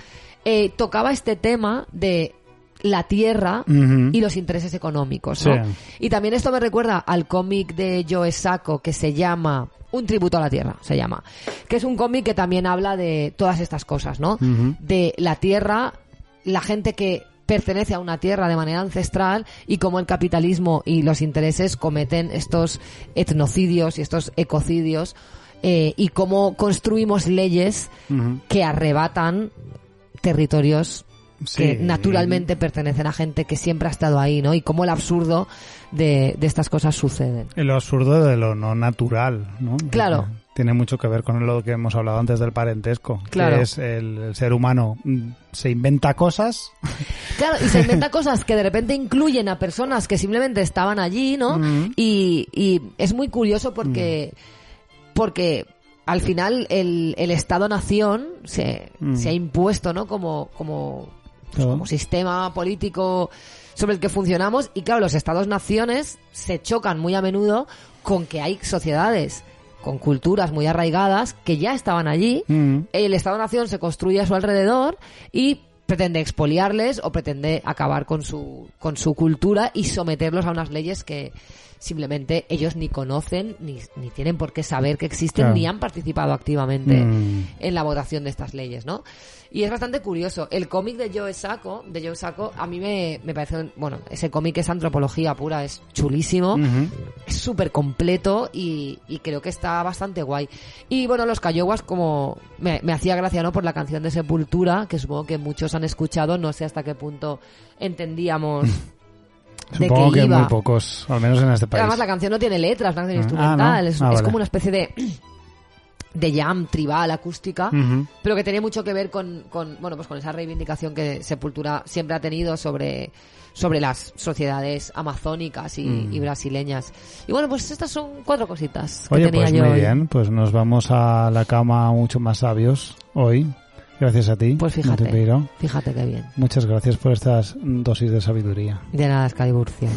Speaker 2: eh, tocaba este tema de la tierra y los intereses económicos. ¿no?
Speaker 1: Sí.
Speaker 2: Y también esto me recuerda al cómic de Joe Sacco que se llama Un tributo a la tierra, se llama. Que es un cómic que también habla de todas estas cosas, ¿no? De la tierra, la gente que pertenece a una tierra de manera ancestral y cómo el capitalismo y los intereses cometen estos etnocidios y estos ecocidios eh, y cómo construimos leyes que arrebatan territorios que naturalmente pertenecen a gente que siempre ha estado ahí, ¿no? Y cómo el absurdo de, de estas cosas suceden.
Speaker 1: Lo absurdo de lo no natural, ¿no?
Speaker 2: Claro.
Speaker 1: Tiene mucho que ver con lo que hemos hablado antes del parentesco.
Speaker 2: Claro.
Speaker 1: Que es el, el ser humano mm, se inventa cosas. <laughs>
Speaker 2: Claro, y se inventa cosas que de repente incluyen a personas que simplemente estaban allí, ¿no?
Speaker 1: Mm.
Speaker 2: Y, y es muy curioso porque, porque al final el, el Estado-Nación se,
Speaker 1: Mm.
Speaker 2: se ha impuesto, ¿no? Como, como, pues, como sistema político sobre el que funcionamos. Y claro, los Estados-Naciones se chocan muy a menudo con que hay sociedades con culturas muy arraigadas que ya estaban allí
Speaker 1: Mm.
Speaker 2: el Estado-Nación se construye a su alrededor y pretende expoliarles o pretende acabar con su, con su cultura y someterlos a unas leyes que simplemente ellos ni conocen ni, ni tienen por qué saber que existen
Speaker 1: Claro.
Speaker 2: ni han participado activamente
Speaker 1: Mm.
Speaker 2: en la votación de estas leyes, ¿no? Y es bastante curioso. El cómic de Joe Sacco, de Joe Sacco, a mí me, me parece, bueno, ese cómic es antropología pura, es chulísimo es súper completo y, y creo que está bastante guay. Y bueno, los Cayoguas, como me, me hacía gracia, ¿no? Por la canción de Sepultura, que supongo que muchos han escuchado, no sé hasta qué punto entendíamos <laughs> de
Speaker 1: Supongo
Speaker 2: qué
Speaker 1: que
Speaker 2: iba.
Speaker 1: muy pocos, al menos en este país.
Speaker 2: Además, la canción no tiene letras, es una canción
Speaker 1: Ah,
Speaker 2: instrumental,
Speaker 1: ¿no?
Speaker 2: es,
Speaker 1: Ah,
Speaker 2: es
Speaker 1: vale.
Speaker 2: como una especie de de jam tribal, acústica, pero que tenía mucho que ver con, con, bueno, pues con esa reivindicación que Sepultura siempre ha tenido sobre, sobre las sociedades amazónicas y,
Speaker 1: Mm.
Speaker 2: y brasileñas. Y bueno, pues estas son cuatro cositas que
Speaker 1: Oye,
Speaker 2: tenía
Speaker 1: pues
Speaker 2: yo
Speaker 1: muy
Speaker 2: hoy.
Speaker 1: bien, pues nos vamos a la cama mucho más sabios hoy. Gracias a ti.
Speaker 2: Pues fíjate, fíjate qué bien.
Speaker 1: Muchas gracias por estas dosis de sabiduría.
Speaker 2: De nada, Scaliburcia.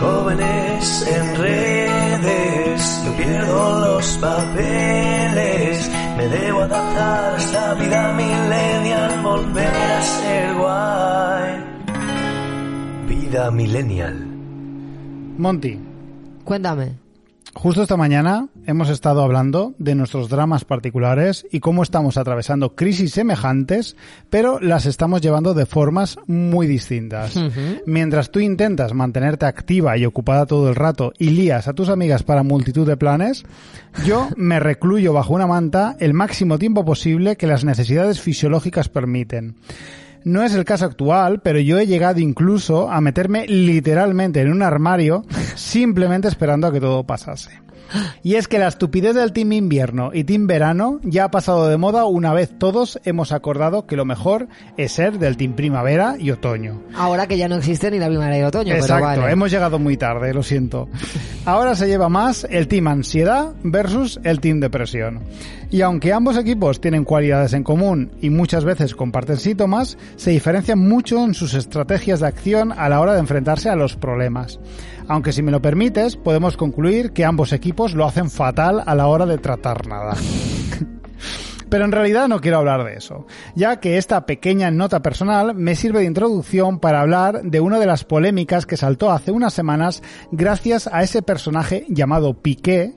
Speaker 5: Jóvenes en redes, yo pierdo los papeles. Me debo adaptar a esta vida millennial, volver a ser guay. Vida millennial.
Speaker 1: Monty,
Speaker 2: Cuéntame.
Speaker 1: Justo esta mañana hemos estado hablando de nuestros dramas particulares y cómo estamos atravesando crisis semejantes, pero las estamos llevando de formas muy distintas. Mientras tú intentas mantenerte activa y ocupada todo el rato y lías a tus amigas para multitud de planes, yo me recluyo bajo una manta el máximo tiempo posible que las necesidades fisiológicas permiten. No es el caso actual, pero yo he llegado incluso a meterme literalmente en un armario <laughs> simplemente esperando a que todo pasase. Y es que la estupidez del Team Invierno y Team Verano ya ha pasado de moda una vez todos hemos acordado que lo mejor es ser del Team Primavera y Otoño.
Speaker 2: Ahora que ya no existe ni la primavera y otoño,
Speaker 1: Exacto,
Speaker 2: pero vale.
Speaker 1: hemos llegado muy tarde, lo siento. <laughs> Ahora se lleva más el Team Ansiedad versus el Team Depresión. Y aunque ambos equipos tienen cualidades en común y muchas veces comparten síntomas, se diferencian mucho en sus estrategias de acción a la hora de enfrentarse a los problemas. Aunque si me lo permites, podemos concluir que ambos equipos lo hacen fatal a la hora de tratar nada. <laughs> Pero en realidad no quiero hablar de eso, ya que esta pequeña nota personal me sirve de introducción para hablar de una de las polémicas que saltó hace unas semanas gracias a ese personaje llamado Piqué,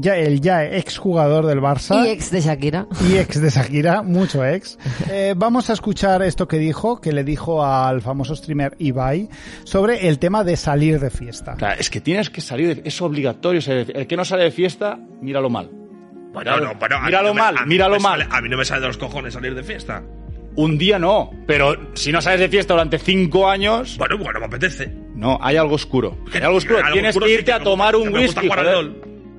Speaker 1: ya el ya exjugador del Barça
Speaker 2: Y ex de Shakira.
Speaker 1: y ex de Shakira, mucho ex. <laughs> Eh, vamos a escuchar esto que dijo, que le dijo al famoso streamer Ibai, sobre el tema de salir de fiesta.
Speaker 6: Claro, es que tienes que salir, de- es obligatorio. salir de- El que no sale de fiesta, míralo mal.
Speaker 7: Bueno, no, pero a mí
Speaker 6: Míralo
Speaker 7: no me-
Speaker 6: mal, míralo
Speaker 7: no
Speaker 6: mal.
Speaker 7: sale- a mí no me sale de los cojones salir de fiesta.
Speaker 6: Un día no, pero si no sales de fiesta durante cinco años,
Speaker 7: Bueno, bueno, me apetece.
Speaker 6: no, hay algo oscuro. Hay algo oscuro.
Speaker 7: Algo
Speaker 6: Tienes
Speaker 7: oscuro
Speaker 6: que
Speaker 7: sí
Speaker 6: irte a tomar
Speaker 7: gusta,
Speaker 6: un
Speaker 7: gusta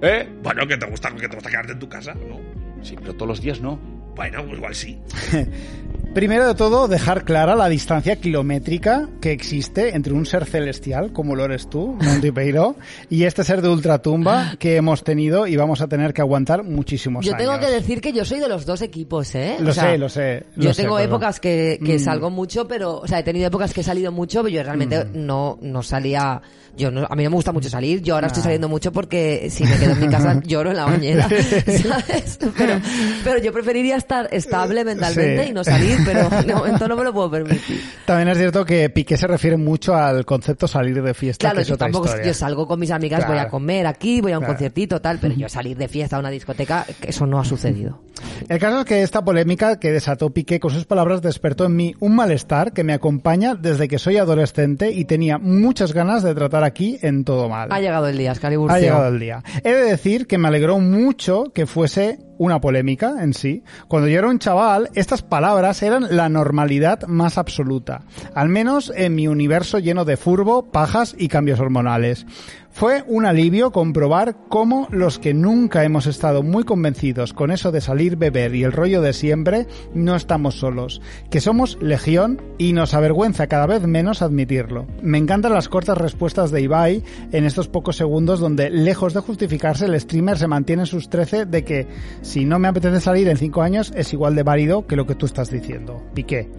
Speaker 6: ¿Eh?
Speaker 7: Bueno, que te gusta, que te gusta quedarte en tu casa, ¿no?
Speaker 6: Sí, pero todos los días no.
Speaker 7: Bueno, pues igual sí. <laughs>
Speaker 1: Primero de todo, dejar clara la distancia kilométrica que existe entre un ser celestial, como lo eres tú, Montipeiro, y este ser de ultratumba que hemos tenido y vamos a tener que aguantar muchísimos
Speaker 2: Yo
Speaker 1: años.
Speaker 2: tengo que decir que yo soy de los dos equipos, ¿eh?
Speaker 1: Lo
Speaker 2: O sea,
Speaker 1: sé, lo sé.
Speaker 2: Yo
Speaker 1: sé,
Speaker 2: tengo
Speaker 1: pero-
Speaker 2: épocas que, que
Speaker 1: Mm.
Speaker 2: salgo mucho, pero, o sea, he tenido épocas que he salido mucho, pero yo realmente
Speaker 1: Mm.
Speaker 2: no, no salía, yo no, a mí no me gusta mucho salir, yo ahora estoy
Speaker 1: Ah.
Speaker 2: saliendo mucho porque si me quedo en mi casa <laughs> lloro en la bañera, <laughs> ¿sabes? Pero, pero yo preferiría estar estable mentalmente
Speaker 1: Sí.
Speaker 2: y no salir, pero de momento no me lo puedo permitir.
Speaker 1: También es cierto que Piqué se refiere mucho al concepto salir de fiesta,
Speaker 2: Claro,
Speaker 1: que es
Speaker 2: yo
Speaker 1: otra
Speaker 2: tampoco,
Speaker 1: historia.
Speaker 2: yo salgo con mis amigas, voy a comer aquí, voy a un
Speaker 1: Claro.
Speaker 2: conciertito, tal, pero yo salir de fiesta a una discoteca, eso no ha sucedido.
Speaker 1: El caso es que esta polémica que desató Piqué con sus palabras despertó en mí un malestar que me acompaña desde que soy adolescente y tenía muchas ganas de tratar aquí en todo mal.
Speaker 2: Ha llegado el día, Excalibur.
Speaker 1: Ha llegado el día. He de decir que me alegró mucho que fuese una polémica en sí. Cuando yo era un chaval, estas palabras eran la normalidad más absoluta. Al menos en mi universo lleno de furbo, pajas y cambios hormonales. Fue un alivio comprobar cómo los que nunca hemos estado muy convencidos con eso de salir, beber y el rollo de siempre, no estamos solos. Que somos legión y nos avergüenza cada vez menos admitirlo. Me encantan las cortas respuestas de Ibai en estos pocos segundos donde, lejos de justificarse, el streamer se mantiene en sus 13 de que si no me apetece salir en 5 años es igual de válido que lo que tú estás diciendo. Piqué.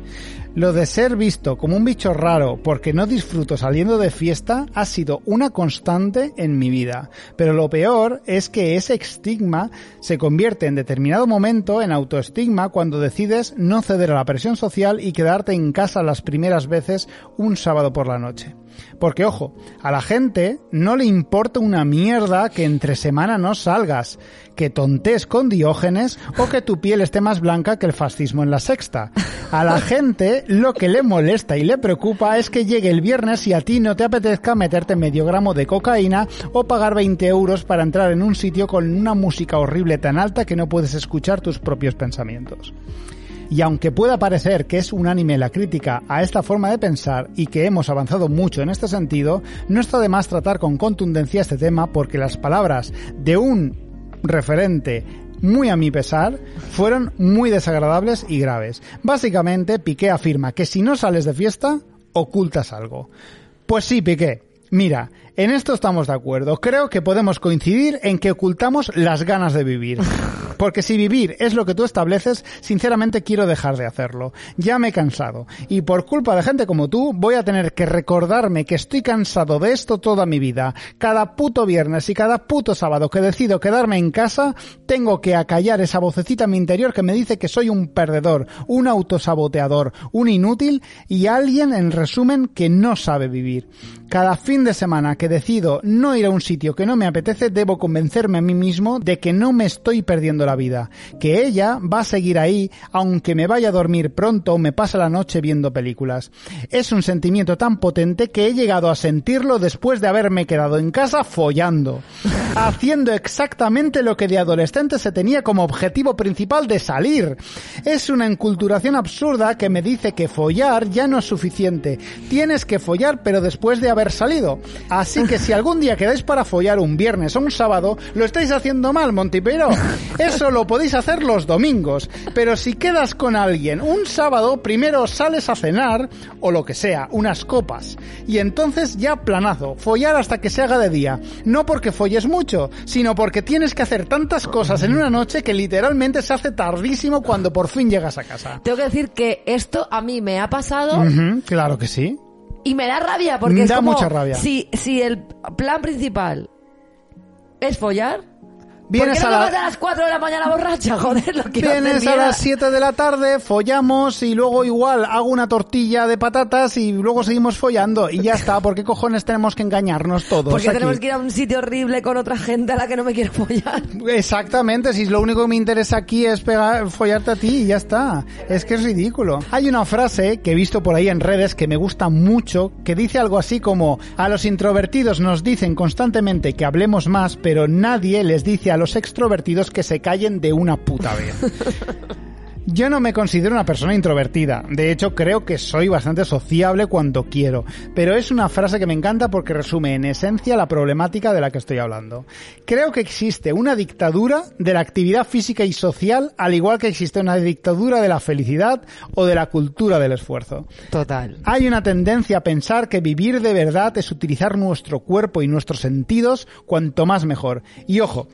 Speaker 1: Lo de ser visto como un bicho raro porque no disfruto saliendo de fiesta ha sido una constante en mi vida. Pero lo peor es que ese estigma se convierte en determinado momento en autoestigma cuando decides no ceder a la presión social y quedarte en casa las primeras veces un sábado por la noche. Porque ojo, a la gente no le importa una mierda que entre semana no salgas, que tontes con Diógenes o que tu piel esté más blanca que el fascismo en la sexta. A la gente lo que le molesta y le preocupa es que llegue el viernes y a ti no te apetezca meterte medio gramo de cocaína o pagar 20 euros para entrar en un sitio con una música horrible tan alta que no puedes escuchar tus propios pensamientos. Y aunque pueda parecer que es unánime la crítica a esta forma de pensar y que hemos avanzado mucho en este sentido, no está de más tratar con contundencia este tema porque las palabras de un referente muy a mi pesar, fueron muy desagradables y graves. Básicamente, Piqué afirma que si no sales de fiesta, ocultas algo. Pues sí, Piqué. Mira, en esto estamos de acuerdo. Creo que podemos coincidir en que ocultamos las ganas de vivir. <laughs> Porque si vivir es lo que tú estableces, sinceramente quiero dejar de hacerlo. Ya me he cansado. Y por culpa de gente como tú, voy a tener que recordarme que estoy cansado de esto toda mi vida. Cada puto viernes y cada puto sábado que decido quedarme en casa, tengo que acallar esa vocecita en mi interior que me dice que soy un perdedor, un autosaboteador, un inútil y alguien, en resumen, que no sabe vivir. Cada fin de semana que decido no ir a un sitio que no me apetece, debo convencerme a mí mismo de que no me estoy perdiendo la vida, que ella va a seguir ahí aunque me vaya a dormir pronto o me pase la noche viendo películas. Es un sentimiento tan potente que he llegado a sentirlo después de haberme quedado en casa follando, <laughs> haciendo exactamente lo que de adolescente se tenía como objetivo principal de salir. Es una enculturación absurda que me dice que follar ya no es suficiente. Tienes que follar pero después de haber salido. Así que si <laughs> algún día quedáis para follar un viernes o un sábado, lo estáis haciendo mal, Montipero. <laughs> Eso lo podéis hacer los domingos. Pero si quedas con alguien un sábado, primero sales a cenar, o lo que sea, unas copas. Y entonces ya planazo, follar hasta que se haga de día. No porque folles mucho, sino porque tienes que hacer tantas cosas en una noche que literalmente se hace tardísimo cuando por fin llegas a casa.
Speaker 2: Tengo que decir que esto a mí me ha pasado
Speaker 1: claro que sí.
Speaker 2: y me da rabia porque es
Speaker 1: Da
Speaker 2: como
Speaker 1: mucha rabia.
Speaker 2: si si el plan principal es follar
Speaker 1: Vienes
Speaker 2: ¿Por qué no
Speaker 1: a la-
Speaker 2: las 4 de la mañana borracha? <laughs> Joder, lo quiero
Speaker 1: Vienes a las 7 de la tarde, follamos y luego igual hago una tortilla de patatas y luego seguimos follando y ya está. ¿Por qué cojones tenemos que engañarnos todos?
Speaker 2: Porque
Speaker 1: aquí?
Speaker 2: tenemos que ir a un sitio horrible con otra gente a la que no me quiero follar.
Speaker 1: Exactamente, si lo único que me interesa aquí es pegar, follarte a ti y ya está. Es que es ridículo. Hay una frase que he visto por ahí en redes que me gusta mucho, que dice algo así como, a los introvertidos nos dicen constantemente que hablemos más, pero nadie les dice a los extrovertidos que se callen de una puta vez. <laughs> Yo no me considero una persona introvertida. De hecho, creo que soy bastante sociable cuando quiero. Pero es una frase que me encanta porque resume en esencia la problemática de la que estoy hablando. Creo que existe una dictadura de la actividad física y social, al igual que existe una dictadura de la felicidad o de la cultura del esfuerzo.
Speaker 2: Total.
Speaker 1: Hay una tendencia a pensar que vivir de verdad es utilizar nuestro cuerpo y nuestros sentidos cuanto más mejor. Y ojo,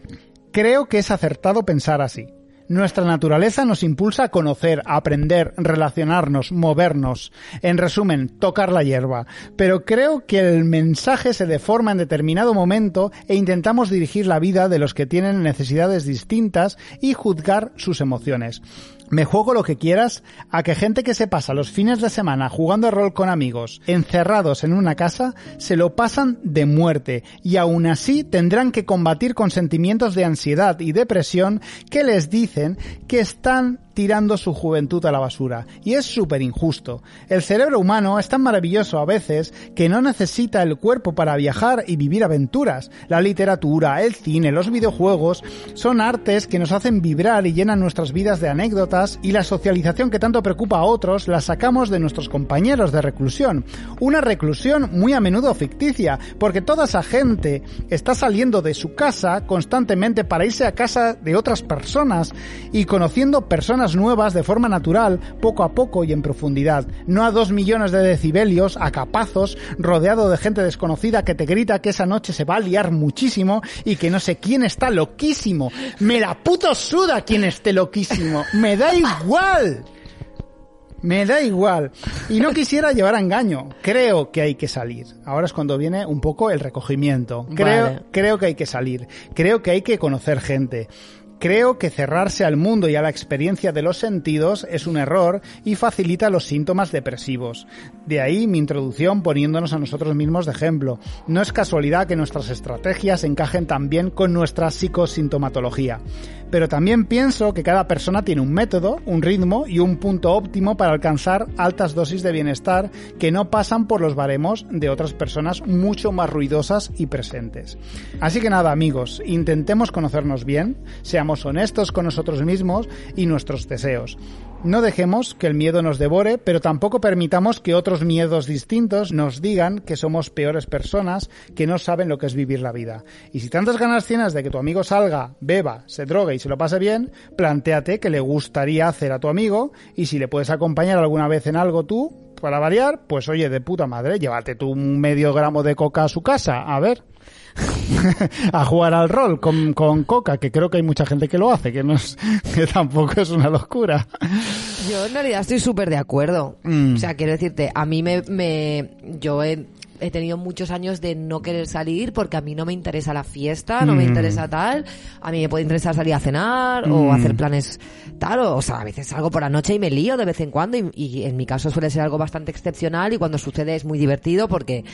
Speaker 1: creo que es acertado pensar así. Nuestra naturaleza nos impulsa a conocer, a aprender, relacionarnos, movernos. En resumen, tocar la hierba. Pero creo que el mensaje se deforma en determinado momento e intentamos dirigir la vida de los que tienen necesidades distintas y juzgar sus emociones. Me juego lo que quieras a que gente que se pasa los fines de semana jugando rol con amigos, encerrados en una casa, se lo pasan de muerte y aún así tendrán que combatir con sentimientos de ansiedad y depresión que les dicen que están tirando su juventud a la basura. Y es súper injusto. El cerebro humano es tan maravilloso a veces que no necesita el cuerpo para viajar y vivir aventuras. La literatura, el cine, los videojuegos son artes que nos hacen vibrar y llenan nuestras vidas de anécdotas y la socialización que tanto preocupa a otros la sacamos de nuestros compañeros de reclusión. Una reclusión muy a menudo ficticia, porque toda esa gente está saliendo de su casa constantemente para irse a casa de otras personas y conociendo personas nuevas de forma natural, poco a poco y en profundidad. No a dos millones de decibelios, a capazos, rodeado de gente desconocida que te grita que esa noche se va a liar muchísimo y que no sé quién está loquísimo. Me la puto suda quien esté loquísimo. Me da igual. Me da igual. Y no quisiera llevar a engaño. Creo que hay que salir. Ahora es cuando viene un poco el recogimiento. Creo,
Speaker 2: Vale.
Speaker 1: creo que hay que salir. Creo que hay que conocer gente. Creo que cerrarse al mundo y a la experiencia de los sentidos es un error y facilita los síntomas depresivos. De ahí mi introducción poniéndonos a nosotros mismos de ejemplo. No es casualidad que nuestras estrategias encajen también con nuestra psicosintomatología. Pero también pienso que cada persona tiene un método, un ritmo y un punto óptimo para alcanzar altas dosis de bienestar que no pasan por los baremos de otras personas mucho más ruidosas y presentes. Así que nada, amigos, intentemos conocernos bien, seamos honestos con nosotros mismos y nuestros deseos. No dejemos que el miedo nos devore, pero tampoco permitamos que otros miedos distintos nos digan que somos peores personas que no saben lo que es vivir la vida. Y si tantas ganas tienes de que tu amigo salga, beba, se drogue y se lo pase bien, plantéate que le gustaría hacer a tu amigo y si le puedes acompañar alguna vez en algo tú, para variar, pues oye, de puta madre, llévate tú un medio gramo de coca a su casa, a ver. <laughs> a jugar al rol con, con coca, que creo que hay mucha gente que lo hace, que no es, <laughs> que tampoco es una locura.
Speaker 2: Yo en realidad estoy súper de acuerdo.
Speaker 1: Mm.
Speaker 2: O sea, quiero decirte, a mí me... me yo he, he tenido muchos años de no querer salir porque a mí no me interesa la fiesta, no me
Speaker 1: Mm.
Speaker 2: interesa tal. A mí me puede interesar salir a cenar
Speaker 1: Mm.
Speaker 2: o hacer planes tal. O, o sea, a veces salgo por la noche y me lío de vez en cuando y, y en mi caso suele ser algo bastante excepcional y cuando sucede es muy divertido porque...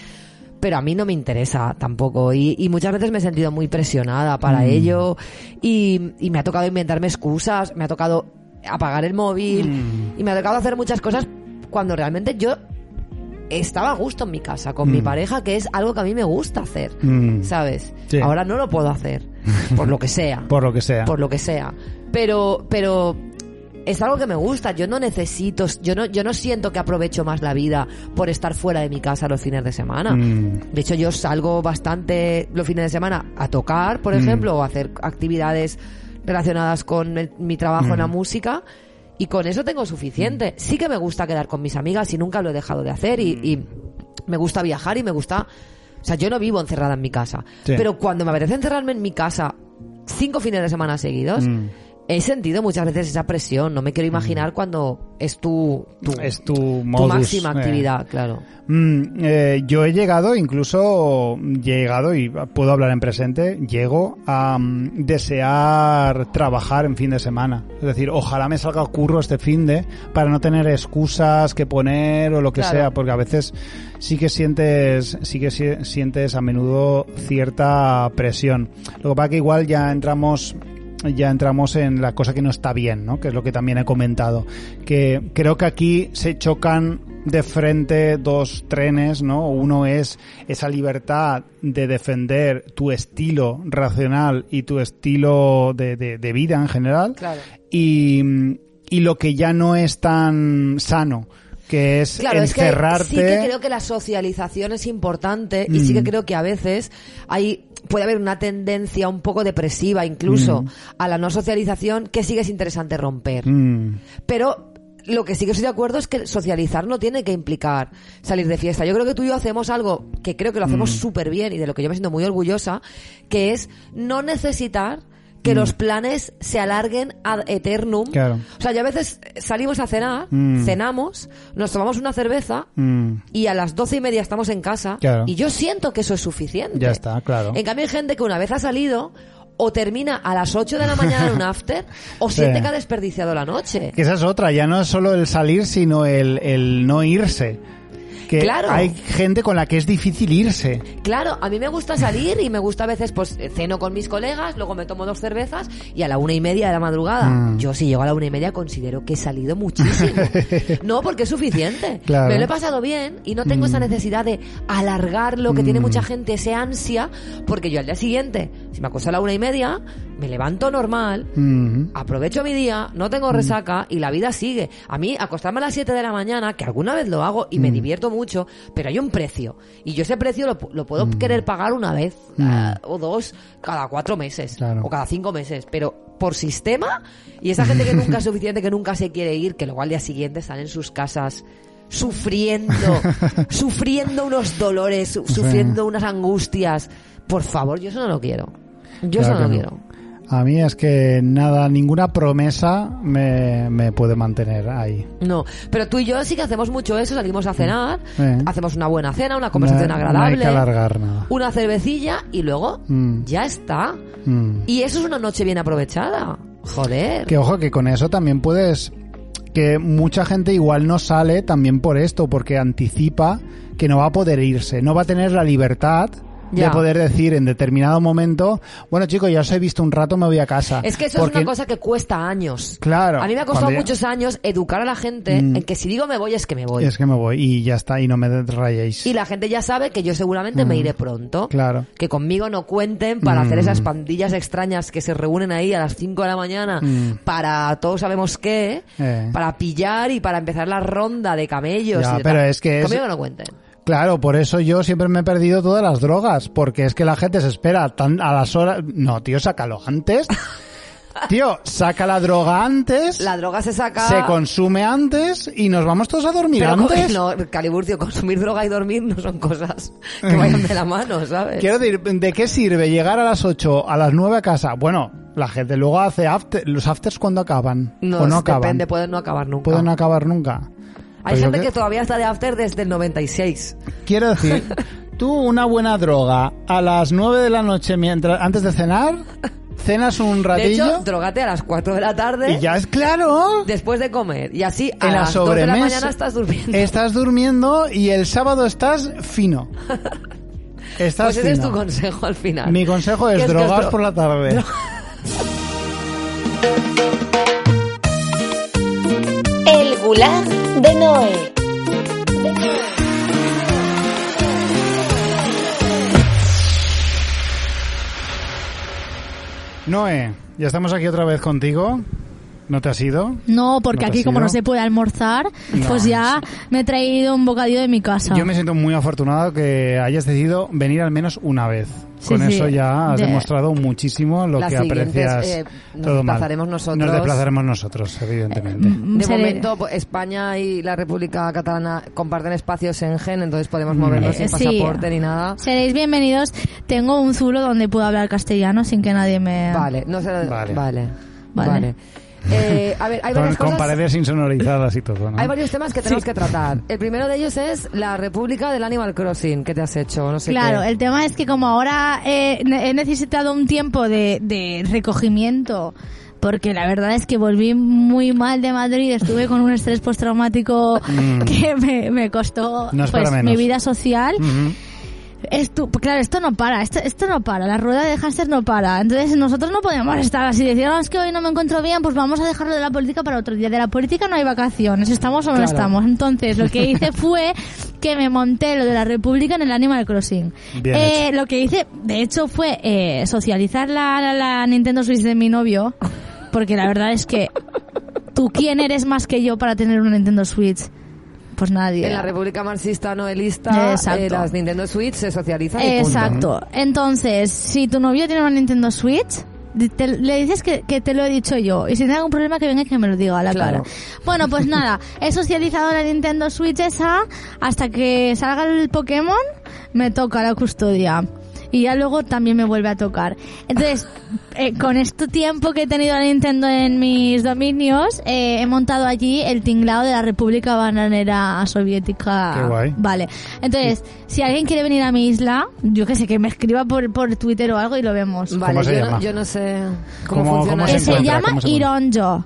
Speaker 2: Pero a mí no me interesa tampoco y, y muchas veces me he sentido muy presionada para
Speaker 1: Mm.
Speaker 2: ello y, y me ha tocado inventarme excusas, me ha tocado apagar el móvil
Speaker 1: Mm.
Speaker 2: y me ha tocado hacer muchas cosas cuando realmente yo estaba a gusto en mi casa con mi
Speaker 1: Mm.
Speaker 2: pareja, que es algo que a mí me gusta hacer,
Speaker 1: Mm.
Speaker 2: ¿sabes?
Speaker 1: Sí.
Speaker 2: Ahora no lo puedo hacer, por lo que sea, <laughs>
Speaker 1: Por lo que sea.
Speaker 2: por lo que sea. Pero, pero es algo que me gusta. Yo no necesito, yo no, yo no siento que aprovecho más la vida por estar fuera de mi casa los fines de semana.
Speaker 1: Mm.
Speaker 2: De hecho, yo salgo bastante los fines de semana a tocar, por
Speaker 1: Mm.
Speaker 2: ejemplo, o a hacer actividades relacionadas con el- mi trabajo en la
Speaker 1: Mm.
Speaker 2: música. Y con eso tengo suficiente. Sí que me gusta quedar con mis amigas y nunca lo he dejado de hacer. Y, y me gusta viajar y me gusta. O sea, yo no vivo encerrada en mi casa.
Speaker 1: Sí.
Speaker 2: Pero cuando me apetece encerrarme en mi casa cinco fines de semana seguidos,
Speaker 1: Mm.
Speaker 2: He sentido muchas veces esa presión. No me quiero imaginar cuando es tu, tu,
Speaker 1: Es tu
Speaker 2: máxima
Speaker 1: eh.
Speaker 2: actividad, claro.
Speaker 1: Mm, eh, yo he llegado, incluso llegado, y puedo hablar en presente, llego a mm, desear trabajar en fin de semana. Es decir, ojalá me salga curro este fin de para no tener excusas que poner o lo que
Speaker 2: Claro.
Speaker 1: sea, porque a veces sí que sientes, sí que si- sientes a menudo cierta presión. Lo que pasa que igual ya entramos ya entramos en la cosa que no está bien, ¿no? Que es lo que también he comentado. Que creo que aquí se chocan de frente dos trenes, ¿no? Uno es esa libertad de defender tu estilo racional y tu estilo de, de- de vida en general.
Speaker 2: Claro.
Speaker 1: Y, y lo que ya no es tan sano, que es
Speaker 2: Claro, es que
Speaker 1: encerrarte.
Speaker 2: sí que creo que la socialización es importante y sí que
Speaker 1: Mm.
Speaker 2: creo que a veces hay puede haber una tendencia un poco depresiva incluso
Speaker 1: Mm.
Speaker 2: a la no socialización que sí que es interesante romper.
Speaker 1: Mm,
Speaker 2: Pero lo que sí que estoy de acuerdo es que socializar no tiene que implicar salir de fiesta. Yo creo que tú y yo hacemos algo que creo que lo hacemos
Speaker 1: Mm.
Speaker 2: súper bien y de lo que yo me siento muy orgullosa, que es no necesitar que
Speaker 1: Mm.
Speaker 2: los planes se alarguen ad eternum.
Speaker 1: Claro.
Speaker 2: O sea, yo a veces salimos a cenar,
Speaker 1: Mm.
Speaker 2: cenamos, nos tomamos una cerveza
Speaker 1: mm,
Speaker 2: y a las doce y media estamos en casa
Speaker 1: Claro.
Speaker 2: y yo siento que eso es suficiente.
Speaker 1: ya está, claro.
Speaker 2: En cambio hay gente que una vez ha salido o termina a las 8 de la mañana en un <laughs> after o
Speaker 1: Sí.
Speaker 2: siente que ha desperdiciado la noche.
Speaker 1: Que esa es otra, ya no es solo el salir, sino el, el no irse. Que
Speaker 2: Claro.
Speaker 1: hay gente con la que es difícil irse.
Speaker 2: Claro, a mí me gusta salir y me gusta a veces, pues ceno con mis colegas, luego me tomo dos cervezas y a la una y media de la madrugada.
Speaker 1: Mm.
Speaker 2: Yo si llego a la una y media considero que he salido muchísimo. <laughs> no, porque es suficiente.
Speaker 1: Claro.
Speaker 2: Me lo he pasado bien y no tengo esa necesidad de alargarlo, que tiene
Speaker 1: Mm.
Speaker 2: mucha gente, ese ansia, porque yo al día siguiente, si me acuesto a la una y media, me levanto normal,
Speaker 1: Mm,
Speaker 2: aprovecho mi día, no tengo resaca y la vida sigue. A mí, acostarme a las 7 de la mañana, que alguna vez lo hago y me divierto mucho, pero hay un precio. Y yo ese precio lo, lo puedo querer pagar una vez ah, o dos cada cuatro meses
Speaker 1: Claro.
Speaker 2: o cada cinco meses, pero por sistema y esa gente que <laughs> nunca es suficiente, que nunca se quiere ir, que luego al día siguiente están en sus casas sufriendo, <laughs> sufriendo unos dolores, su- sufriendo unas angustias. Por favor, yo eso no lo quiero. Yo eso no lo quiero.
Speaker 1: A mí es que nada, ninguna promesa me, me puede mantener ahí.
Speaker 2: No, pero tú y yo sí que hacemos mucho eso, salimos a cenar,
Speaker 1: Eh.
Speaker 2: hacemos una buena cena, una conversación
Speaker 1: No-
Speaker 2: agradable,
Speaker 1: No hay que alargar nada.
Speaker 2: una cervecilla y luego
Speaker 1: Mm.
Speaker 2: ya está.
Speaker 1: Mm.
Speaker 2: Y eso es una noche bien aprovechada. Joder.
Speaker 1: Que ojo, que con eso también puedes... Que mucha gente igual no sale también por esto, porque anticipa que no va a poder irse, no va a tener la libertad
Speaker 2: Ya.
Speaker 1: de poder decir en determinado momento, bueno chicos, ya os he visto un rato, me voy a casa.
Speaker 2: Es que eso
Speaker 1: Porque-
Speaker 2: es una cosa que cuesta años.
Speaker 1: Claro.
Speaker 2: A mí me ha costado
Speaker 1: ya-
Speaker 2: muchos años educar a la gente
Speaker 1: Mm.
Speaker 2: en que si digo me voy es que me voy.
Speaker 1: Es que me voy y ya está, y no me rayéis.
Speaker 2: Y la gente ya sabe que yo seguramente me iré pronto.
Speaker 1: Mm. Claro.
Speaker 2: Que conmigo no cuenten para
Speaker 1: Mm.
Speaker 2: hacer esas pandillas extrañas que se reúnen ahí a las 5 de la mañana
Speaker 1: Mm.
Speaker 2: para todos sabemos qué,
Speaker 1: Eh.
Speaker 2: para pillar y para empezar la ronda de camellos.
Speaker 1: Ya,
Speaker 2: y de
Speaker 1: pero
Speaker 2: tal.
Speaker 1: es que es-
Speaker 2: Conmigo no cuenten.
Speaker 1: Claro, por eso yo siempre me he perdido todas las drogas, porque es que la gente se espera tan a las horas... No, tío, sácalo antes. <laughs> Tío, saca la droga antes,
Speaker 2: La droga se saca...
Speaker 1: se consume antes y nos vamos todos a dormir
Speaker 2: pero
Speaker 1: antes. <laughs>
Speaker 2: no, Caliburcio, consumir droga y dormir no son cosas que vayan de la mano, ¿sabes?
Speaker 1: Quiero decir, ¿de qué sirve llegar a las 8, a las 9 a casa? Bueno, la gente luego hace after, los afters cuando acaban
Speaker 2: No,
Speaker 1: o no acaban.
Speaker 2: depende, pueden no acabar nunca.
Speaker 1: Pueden no acabar nunca.
Speaker 2: Hay gente
Speaker 1: qué-
Speaker 2: que todavía está de after desde el 96.
Speaker 1: Quiero decir, <laughs> tú una buena droga a las 9 de la noche mientras antes de cenar, cenas un
Speaker 2: De
Speaker 1: ratillo
Speaker 2: hecho, drogate a las 4 de la tarde
Speaker 1: y ya es claro.
Speaker 2: después de comer. Y así a
Speaker 1: en la
Speaker 2: las 2 de la mañana estás durmiendo.
Speaker 1: Estás durmiendo y el sábado estás fino. <laughs> Estás
Speaker 2: Pues ese es
Speaker 1: fino.
Speaker 2: tu consejo al final.
Speaker 1: Mi consejo es
Speaker 2: Que que dro-
Speaker 1: por la tarde. <laughs>
Speaker 8: De Noé.
Speaker 1: Noé, ya estamos aquí otra vez contigo. ¿No te has ido?
Speaker 9: No, porque
Speaker 1: ¿No
Speaker 9: aquí como
Speaker 1: ido?
Speaker 9: no se puede almorzar,
Speaker 1: No.
Speaker 9: pues ya me he traído un bocadillo de mi casa.
Speaker 1: Yo me siento muy afortunado que hayas decidido venir al menos una vez.
Speaker 9: Sí,
Speaker 1: Con
Speaker 9: sí.
Speaker 1: eso ya has
Speaker 9: De-
Speaker 1: demostrado muchísimo lo
Speaker 2: Las
Speaker 1: que aprecias
Speaker 2: eh, nos
Speaker 1: todo mal.
Speaker 2: desplazaremos nosotros.
Speaker 1: Nos desplazaremos nosotros, evidentemente.
Speaker 9: Mm,
Speaker 2: De
Speaker 9: seré-
Speaker 2: momento, pues, España y la República Catalana comparten espacios en Gen, entonces podemos movernos
Speaker 9: Eh,
Speaker 2: sin
Speaker 9: sí.
Speaker 2: pasaporte ni nada.
Speaker 9: Seréis bienvenidos. Tengo un zulo donde puedo hablar castellano sin que nadie me...
Speaker 2: Vale, no sé.
Speaker 1: Vale.
Speaker 2: Vale.
Speaker 9: Vale.
Speaker 2: Vale. Eh, a ver, hay
Speaker 1: Con,
Speaker 2: varias
Speaker 1: con
Speaker 2: cosas.
Speaker 1: paredes insonorizadas y todo, ¿no?
Speaker 2: Hay varios temas que tenemos que tratar. El primero de ellos es la República del Animal Crossing que te has hecho, no sé
Speaker 9: Claro,
Speaker 2: qué.
Speaker 9: el tema es que como ahora eh, he necesitado un tiempo de, de recogimiento, porque la verdad es que volví muy mal de Madrid, estuve con un estrés postraumático
Speaker 1: Mm. <laughs>
Speaker 9: que me, me costó
Speaker 1: No
Speaker 9: pues, mi vida social.
Speaker 1: Ujú.
Speaker 9: Esto, claro, esto no para, esto, esto no para, la rueda de hámster no para. Entonces nosotros no podíamos estar así, decir, "No, es que hoy no me encuentro bien, pues vamos a dejarlo de la política para otro día. De la política no hay vacaciones, estamos o no
Speaker 2: Claro.
Speaker 9: estamos. Entonces lo que hice <laughs> fue que me monté lo de la República en el Animal Crossing. Eh, lo que hice, de hecho, fue eh, socializar la, la, la Nintendo Switch de mi novio, porque la verdad es que ¿Tú quién eres más que yo para tener una Nintendo Switch? Pues nadie.
Speaker 2: En la República Marxista Novelista,
Speaker 9: Exacto.
Speaker 2: eh, las Nintendo Switch se socializan y punto.
Speaker 9: Exacto. Entonces, si tu novio tiene una Nintendo Switch, te- le dices que, que te lo he dicho yo. Y si tiene algún problema, que venga y que me lo diga a la
Speaker 2: Claro.
Speaker 9: cara. Bueno, pues <laughs> nada. He socializado la Nintendo Switch esa hasta que salga el Pokémon, me toca la custodia. Y ya luego también me vuelve a tocar. Entonces, eh, con este tiempo que he tenido la Nintendo en mis dominios, eh, he montado allí el tinglado de la República Bananera Soviética.
Speaker 1: Qué guay.
Speaker 9: Vale. Entonces, si alguien quiere venir a mi isla, yo que sé, que me escriba por, por Twitter o algo y lo vemos.
Speaker 2: Vale,
Speaker 1: ¿Cómo se
Speaker 2: yo,
Speaker 1: llama?
Speaker 2: No, yo no sé cómo,
Speaker 1: ¿Cómo-
Speaker 2: funciona
Speaker 1: cómo
Speaker 9: Eh,
Speaker 1: se
Speaker 9: llama
Speaker 1: ¿Cómo se encuentra?
Speaker 9: Ironjo.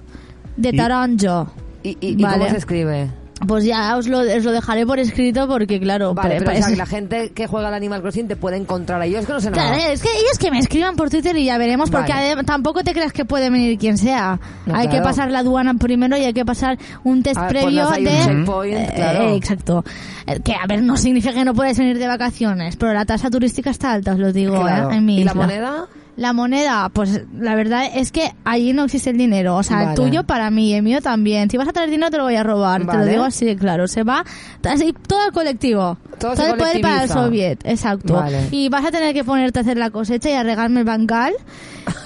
Speaker 9: De
Speaker 1: Y-
Speaker 9: Taronjo.
Speaker 2: ¿Y, y, y
Speaker 9: Vale.
Speaker 2: cómo se escribe?
Speaker 9: Pues ya os lo, os lo dejaré por escrito porque, claro,
Speaker 2: Vale, o sea,
Speaker 9: pues-
Speaker 2: que la gente que juega al Animal Crossing te puede encontrar ahí. Yo es que no sé
Speaker 9: Claro,
Speaker 2: nada.
Speaker 9: es que ellos que me escriban por Twitter y ya veremos, porque
Speaker 2: Vale.
Speaker 9: tampoco te creas que puede venir quien sea.
Speaker 2: No,
Speaker 9: hay que
Speaker 2: claro.
Speaker 9: pasar la aduana primero y hay que pasar un test previo
Speaker 2: pues hay un
Speaker 9: de...
Speaker 2: checkpoint,
Speaker 9: Eh,
Speaker 2: claro.
Speaker 9: eh, exacto. Eh, Que, a ver, no significa que no puedes venir de vacaciones, pero la tasa turística está alta, os lo digo,
Speaker 2: Claro.
Speaker 9: ¿eh? En mi
Speaker 2: ¿Y la moneda?
Speaker 9: La moneda, pues la verdad es que allí no existe el dinero. O sea,
Speaker 2: Vale.
Speaker 9: el tuyo para mí, el mío también. Si vas a traer dinero te lo voy a robar. Te lo digo así de claro. Se va así, todo el colectivo.
Speaker 2: Todo se
Speaker 9: el poder para el soviet. Exacto.
Speaker 2: Vale.
Speaker 9: Y vas a tener que ponerte a hacer la cosecha y a regarme el bancal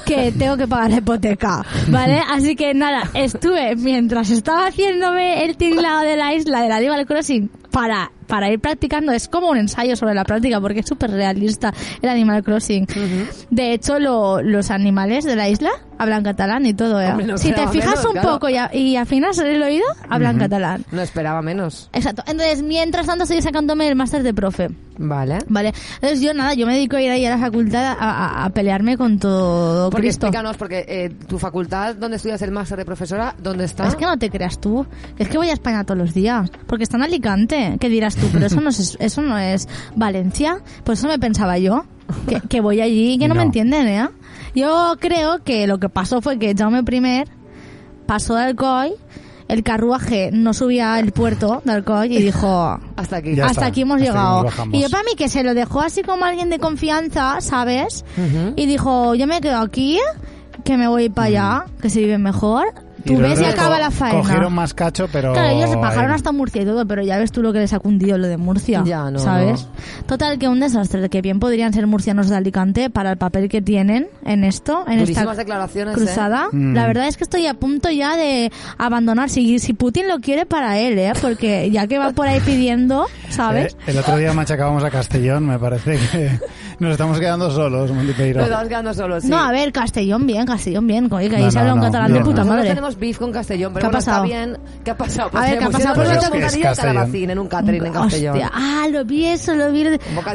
Speaker 9: que <laughs> tengo que pagar la hipoteca. ¿Vale? Así que nada, estuve mientras estaba haciéndome el tinglado de la isla de la Animal Crossing para para ir practicando es como un ensayo sobre la práctica porque es súper realista el Animal Crossing. De hecho lo- los animales de la isla hablan catalán y todo ¿eh?
Speaker 2: Hombre, no
Speaker 9: si te fijas
Speaker 2: menos,
Speaker 9: un
Speaker 2: claro.
Speaker 9: poco y, a- y afinas el oído hablan catalán
Speaker 2: No esperaba menos.
Speaker 9: exacto entonces mientras tanto estoy sacándome el máster de profe
Speaker 2: Vale.
Speaker 9: Vale, entonces yo nada, yo me dedico a ir ahí a la facultad a, a- a pelearme con todo
Speaker 2: Porque
Speaker 9: Cristo.
Speaker 2: explícanos, porque eh, tu facultad, donde estudias el máster de profesora, ¿dónde está?
Speaker 9: Es que no te creas tú, es que voy a España todos los días, porque está en Alicante. ¿Qué dirás tú? Pero eso no es, eso no es Valencia, por eso me pensaba yo, que, que voy allí y que no, me
Speaker 1: No.
Speaker 9: entienden, ¿eh? Yo creo que lo que pasó fue que Jaume I pasó de Alcoy, el carruaje no subía al puerto de Alcoy y dijo, <laughs>
Speaker 2: Hasta aquí.
Speaker 1: Ya
Speaker 9: hasta
Speaker 1: está,
Speaker 9: aquí hemos
Speaker 1: hasta
Speaker 9: llegado. y yo para mí que se lo dejó así como alguien de confianza, ¿sabes? Y dijo, yo me quedo aquí, que me voy para allá, que se vive mejor. Tú ves y acaba la faena.
Speaker 1: Cogieron más cacho, pero...
Speaker 9: Claro, ellos se bajaron hasta Murcia y todo, pero ya ves tú lo que les ha cundido lo de Murcia.
Speaker 2: Ya, no,
Speaker 9: ¿Sabes? Total, que un desastre, que bien podrían ser murcianos de Alicante para el papel que tienen en esto, en
Speaker 2: Durísimas
Speaker 9: esta
Speaker 2: declaraciones,
Speaker 9: cruzada.
Speaker 1: ¿eh? Mm.
Speaker 9: La verdad es que estoy a punto ya de abandonar. Si, si Putin lo quiere para él, ¿eh? Porque ya que va por ahí pidiendo, ¿sabes?
Speaker 1: Eh, el otro día machacábamos a Castellón, me parece que <laughs> nos estamos quedando solos, Montipeiro.
Speaker 2: Nos estamos quedando solos, sí.
Speaker 9: No, a ver, Castellón bien, Castellón bien. Que ahí
Speaker 1: No,
Speaker 9: se
Speaker 1: no,
Speaker 9: habla un
Speaker 1: no,
Speaker 9: catalán de puta
Speaker 2: Nosotros
Speaker 9: madre.
Speaker 2: Tenemos beef con Castellón, pero
Speaker 9: ¿Qué ha
Speaker 2: bueno,
Speaker 9: pasado?
Speaker 2: está bien. ¿Qué ha pasado?
Speaker 9: A ver,
Speaker 2: se
Speaker 9: ¿qué ha pasado?
Speaker 2: unos
Speaker 9: Pues
Speaker 1: es
Speaker 2: bocadillos de
Speaker 1: Castellón.
Speaker 2: calabacín en un catering en Castellón.
Speaker 9: Hostia, ah, lo vi eso, lo vi.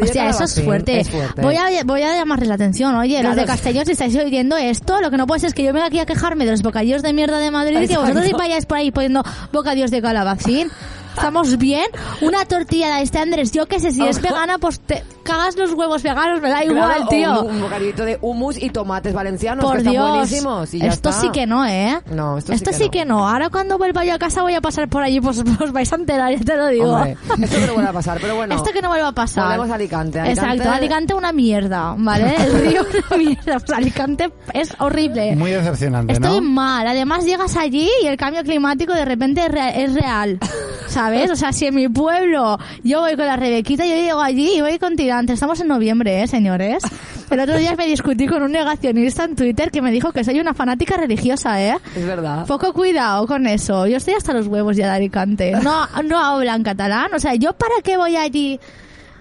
Speaker 9: Hostia, eso es fuerte.
Speaker 2: es fuerte.
Speaker 9: Voy, a, voy a llamarles la atención. Oye, los de Castellón, si estáis oyendo esto, lo que no puede ser es que yo venga aquí a quejarme de los bocadillos de mierda de Madrid y que vosotros vayáis por ahí poniendo bocadillos de calabacín. <laughs> ¿Estamos bien? Una tortilla de este Andrés, yo qué sé, si es vegana, pues te cagas los huevos veganos, me da igual,
Speaker 2: Claro, o
Speaker 9: tío.
Speaker 2: Un, un bocadillito de hummus y tomates valencianos,
Speaker 9: Por
Speaker 2: que están
Speaker 9: Dios,
Speaker 2: buenísimos. Y ya
Speaker 9: esto
Speaker 2: está.
Speaker 9: sí que no, ¿eh?
Speaker 2: No, esto,
Speaker 9: sí, que, no. Ahora cuando vuelva yo a casa voy a pasar por allí, pues os <laughs> vais a enterar, ya te lo digo.
Speaker 2: Hombre, esto que no vuelve a pasar, pero bueno.
Speaker 9: Esto que no vuelva a pasar.
Speaker 2: Volvemos a Alicante. Alicante-
Speaker 9: Exacto, Alicante una mierda, ¿vale? <laughs> El río una mierda. Pues Alicante es horrible.
Speaker 1: Muy decepcionante,
Speaker 9: Estoy
Speaker 1: ¿no?
Speaker 9: mal. Además llegas allí y el cambio climático de repente es rea- es real. <laughs> ¿Sabes? O sea, si en mi pueblo yo voy con la Rebequita, yo llego allí y voy con tirantes. Estamos en noviembre, ¿eh, señores? El otro día me discutí con un negacionista en Twitter que me dijo que soy una fanática religiosa, ¿eh?
Speaker 2: Es verdad.
Speaker 9: Poco cuidado con eso. Yo estoy hasta los huevos ya de Alicante. No, no hablan catalán. O sea, ¿yo para qué voy allí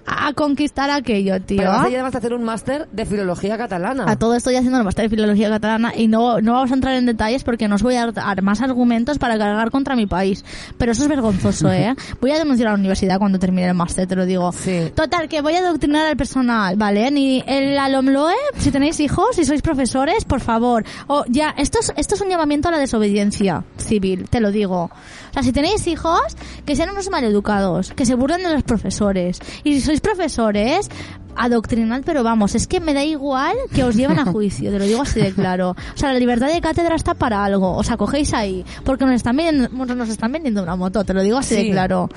Speaker 9: a conquistar aquello, tío?
Speaker 2: Pero vas además a hacer un máster de filología catalana.
Speaker 9: A todo estoy haciendo el máster de filología catalana y no, no vamos a entrar en detalles porque no os voy a dar más argumentos para cargar contra mi país. Pero eso es vergonzoso, <laughs> ¿eh? Voy a denunciar a la universidad cuando termine el máster, te lo digo.
Speaker 2: Sí.
Speaker 9: Total, que voy a adoctrinar al personal, ¿vale? Ni el alumloe, si tenéis hijos, si sois profesores, por favor. O ya, esto es, esto es un llamamiento a la desobediencia civil, te lo digo. O sea, si tenéis hijos, que sean unos maleducados, que se burlen de los profesores. Y si sois profesores, adoctrinad, pero vamos, es que me da igual que os lleven a <laughs> juicio, te lo digo así de claro. O sea, la libertad de cátedra está para algo, os acogéis ahí, porque nos están vendiendo, nos están vendiendo una moto, te lo digo así
Speaker 2: Sí.
Speaker 9: de claro.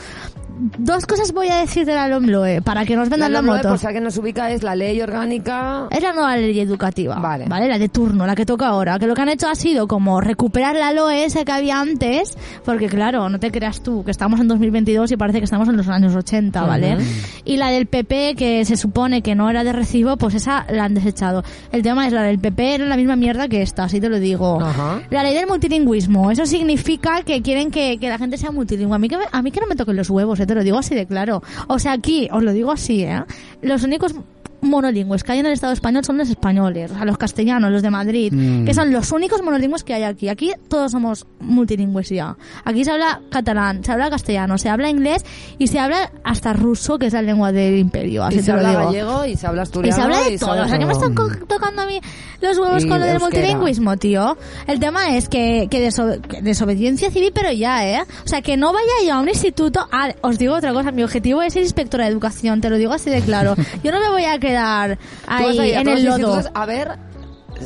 Speaker 9: Dos cosas voy a decir de la LOMLOE para que nos vendan la,
Speaker 2: LOMLOE,
Speaker 9: moto.
Speaker 2: por si alguien no se ubica, es la ley orgánica...
Speaker 9: Es la nueva ley educativa,
Speaker 2: Vale.
Speaker 9: La de turno, la que toca ahora. Que lo que han hecho ha sido como recuperar la LOE esa que había antes, porque claro, no te creas tú, que estamos en 2022 y parece que estamos en los años 80, ¿vale?
Speaker 2: Ujú.
Speaker 9: Y la del PP, que se supone que no era de recibo, pues esa la han desechado. El tema es la del PP era la misma mierda que esta, así te lo digo.
Speaker 2: Ajá.
Speaker 9: La ley del multilingüismo, eso significa que quieren que, que la gente sea multilingüe. A mí que, a mí que no me toquen los huevos, te lo digo así de claro. O sea, aquí, os lo digo así, ¿eh? Los únicos monolingües que hay en el Estado español son los españoles, o sea, los castellanos, los de Madrid,
Speaker 1: Mm.
Speaker 9: que son los únicos monolingües que hay aquí. Aquí todos somos multilingües ya. Aquí se habla catalán, se habla castellano, se habla inglés y se habla hasta ruso, que es la lengua del imperio. Así
Speaker 2: Y se habla
Speaker 9: digo.
Speaker 2: gallego y se habla
Speaker 9: Y
Speaker 2: asturiano.
Speaker 9: se habla de
Speaker 2: y
Speaker 9: todo.
Speaker 2: habla
Speaker 9: O sea, que me están tocando a mí los huevos
Speaker 2: Y
Speaker 9: con lo del multilingüismo, tío. El tema es que, que, deso- que desobediencia civil, pero ya, ¿eh? O sea, que no vaya yo a un instituto. Ah, os digo otra cosa. Mi objetivo es ser inspectora de educación, te lo digo así de claro. <laughs> Yo no me voy a quedar
Speaker 2: Tú vas a
Speaker 9: ahí
Speaker 2: ir a
Speaker 9: en
Speaker 2: todos
Speaker 9: el
Speaker 2: los
Speaker 9: lodo.
Speaker 2: institutos A ver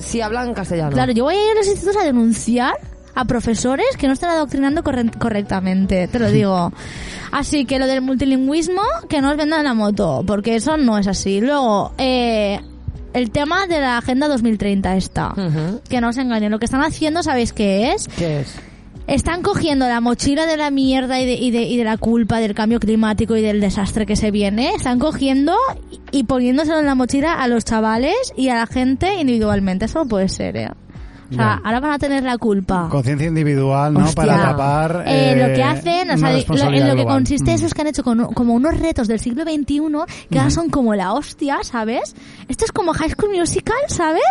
Speaker 2: si hablan castellano.
Speaker 9: Claro, yo voy a ir a los institutos a denunciar a profesores que no están adoctrinando corre- correctamente, te lo <laughs> digo. Así que lo del multilingüismo, que no os vendan la moto, porque eso no es así. Luego, eh, el tema de la Agenda 2030 está.
Speaker 2: Ujú.
Speaker 9: Que no os engañen, lo que están haciendo, ¿sabéis qué es?
Speaker 2: ¿Qué es?
Speaker 9: Están cogiendo la mochila de la mierda y de, y de, y de la culpa del cambio climático y del desastre que se viene. Están cogiendo y, poniéndoselo en la mochila a los chavales y a la gente individualmente. Eso no puede ser, ¿eh? O sea, ahora van a tener la culpa.
Speaker 1: Conciencia individual, ¿no?
Speaker 9: Hostia.
Speaker 1: Para tapar.
Speaker 9: Eh,
Speaker 1: eh,
Speaker 9: lo que hacen, o sea, lo- en lo que
Speaker 1: global.
Speaker 9: consiste
Speaker 1: Mm.
Speaker 9: eso es que han hecho con- como unos retos del siglo XXI que ahora son como la hostia, ¿sabes? Esto es como High School Musical, ¿sabes?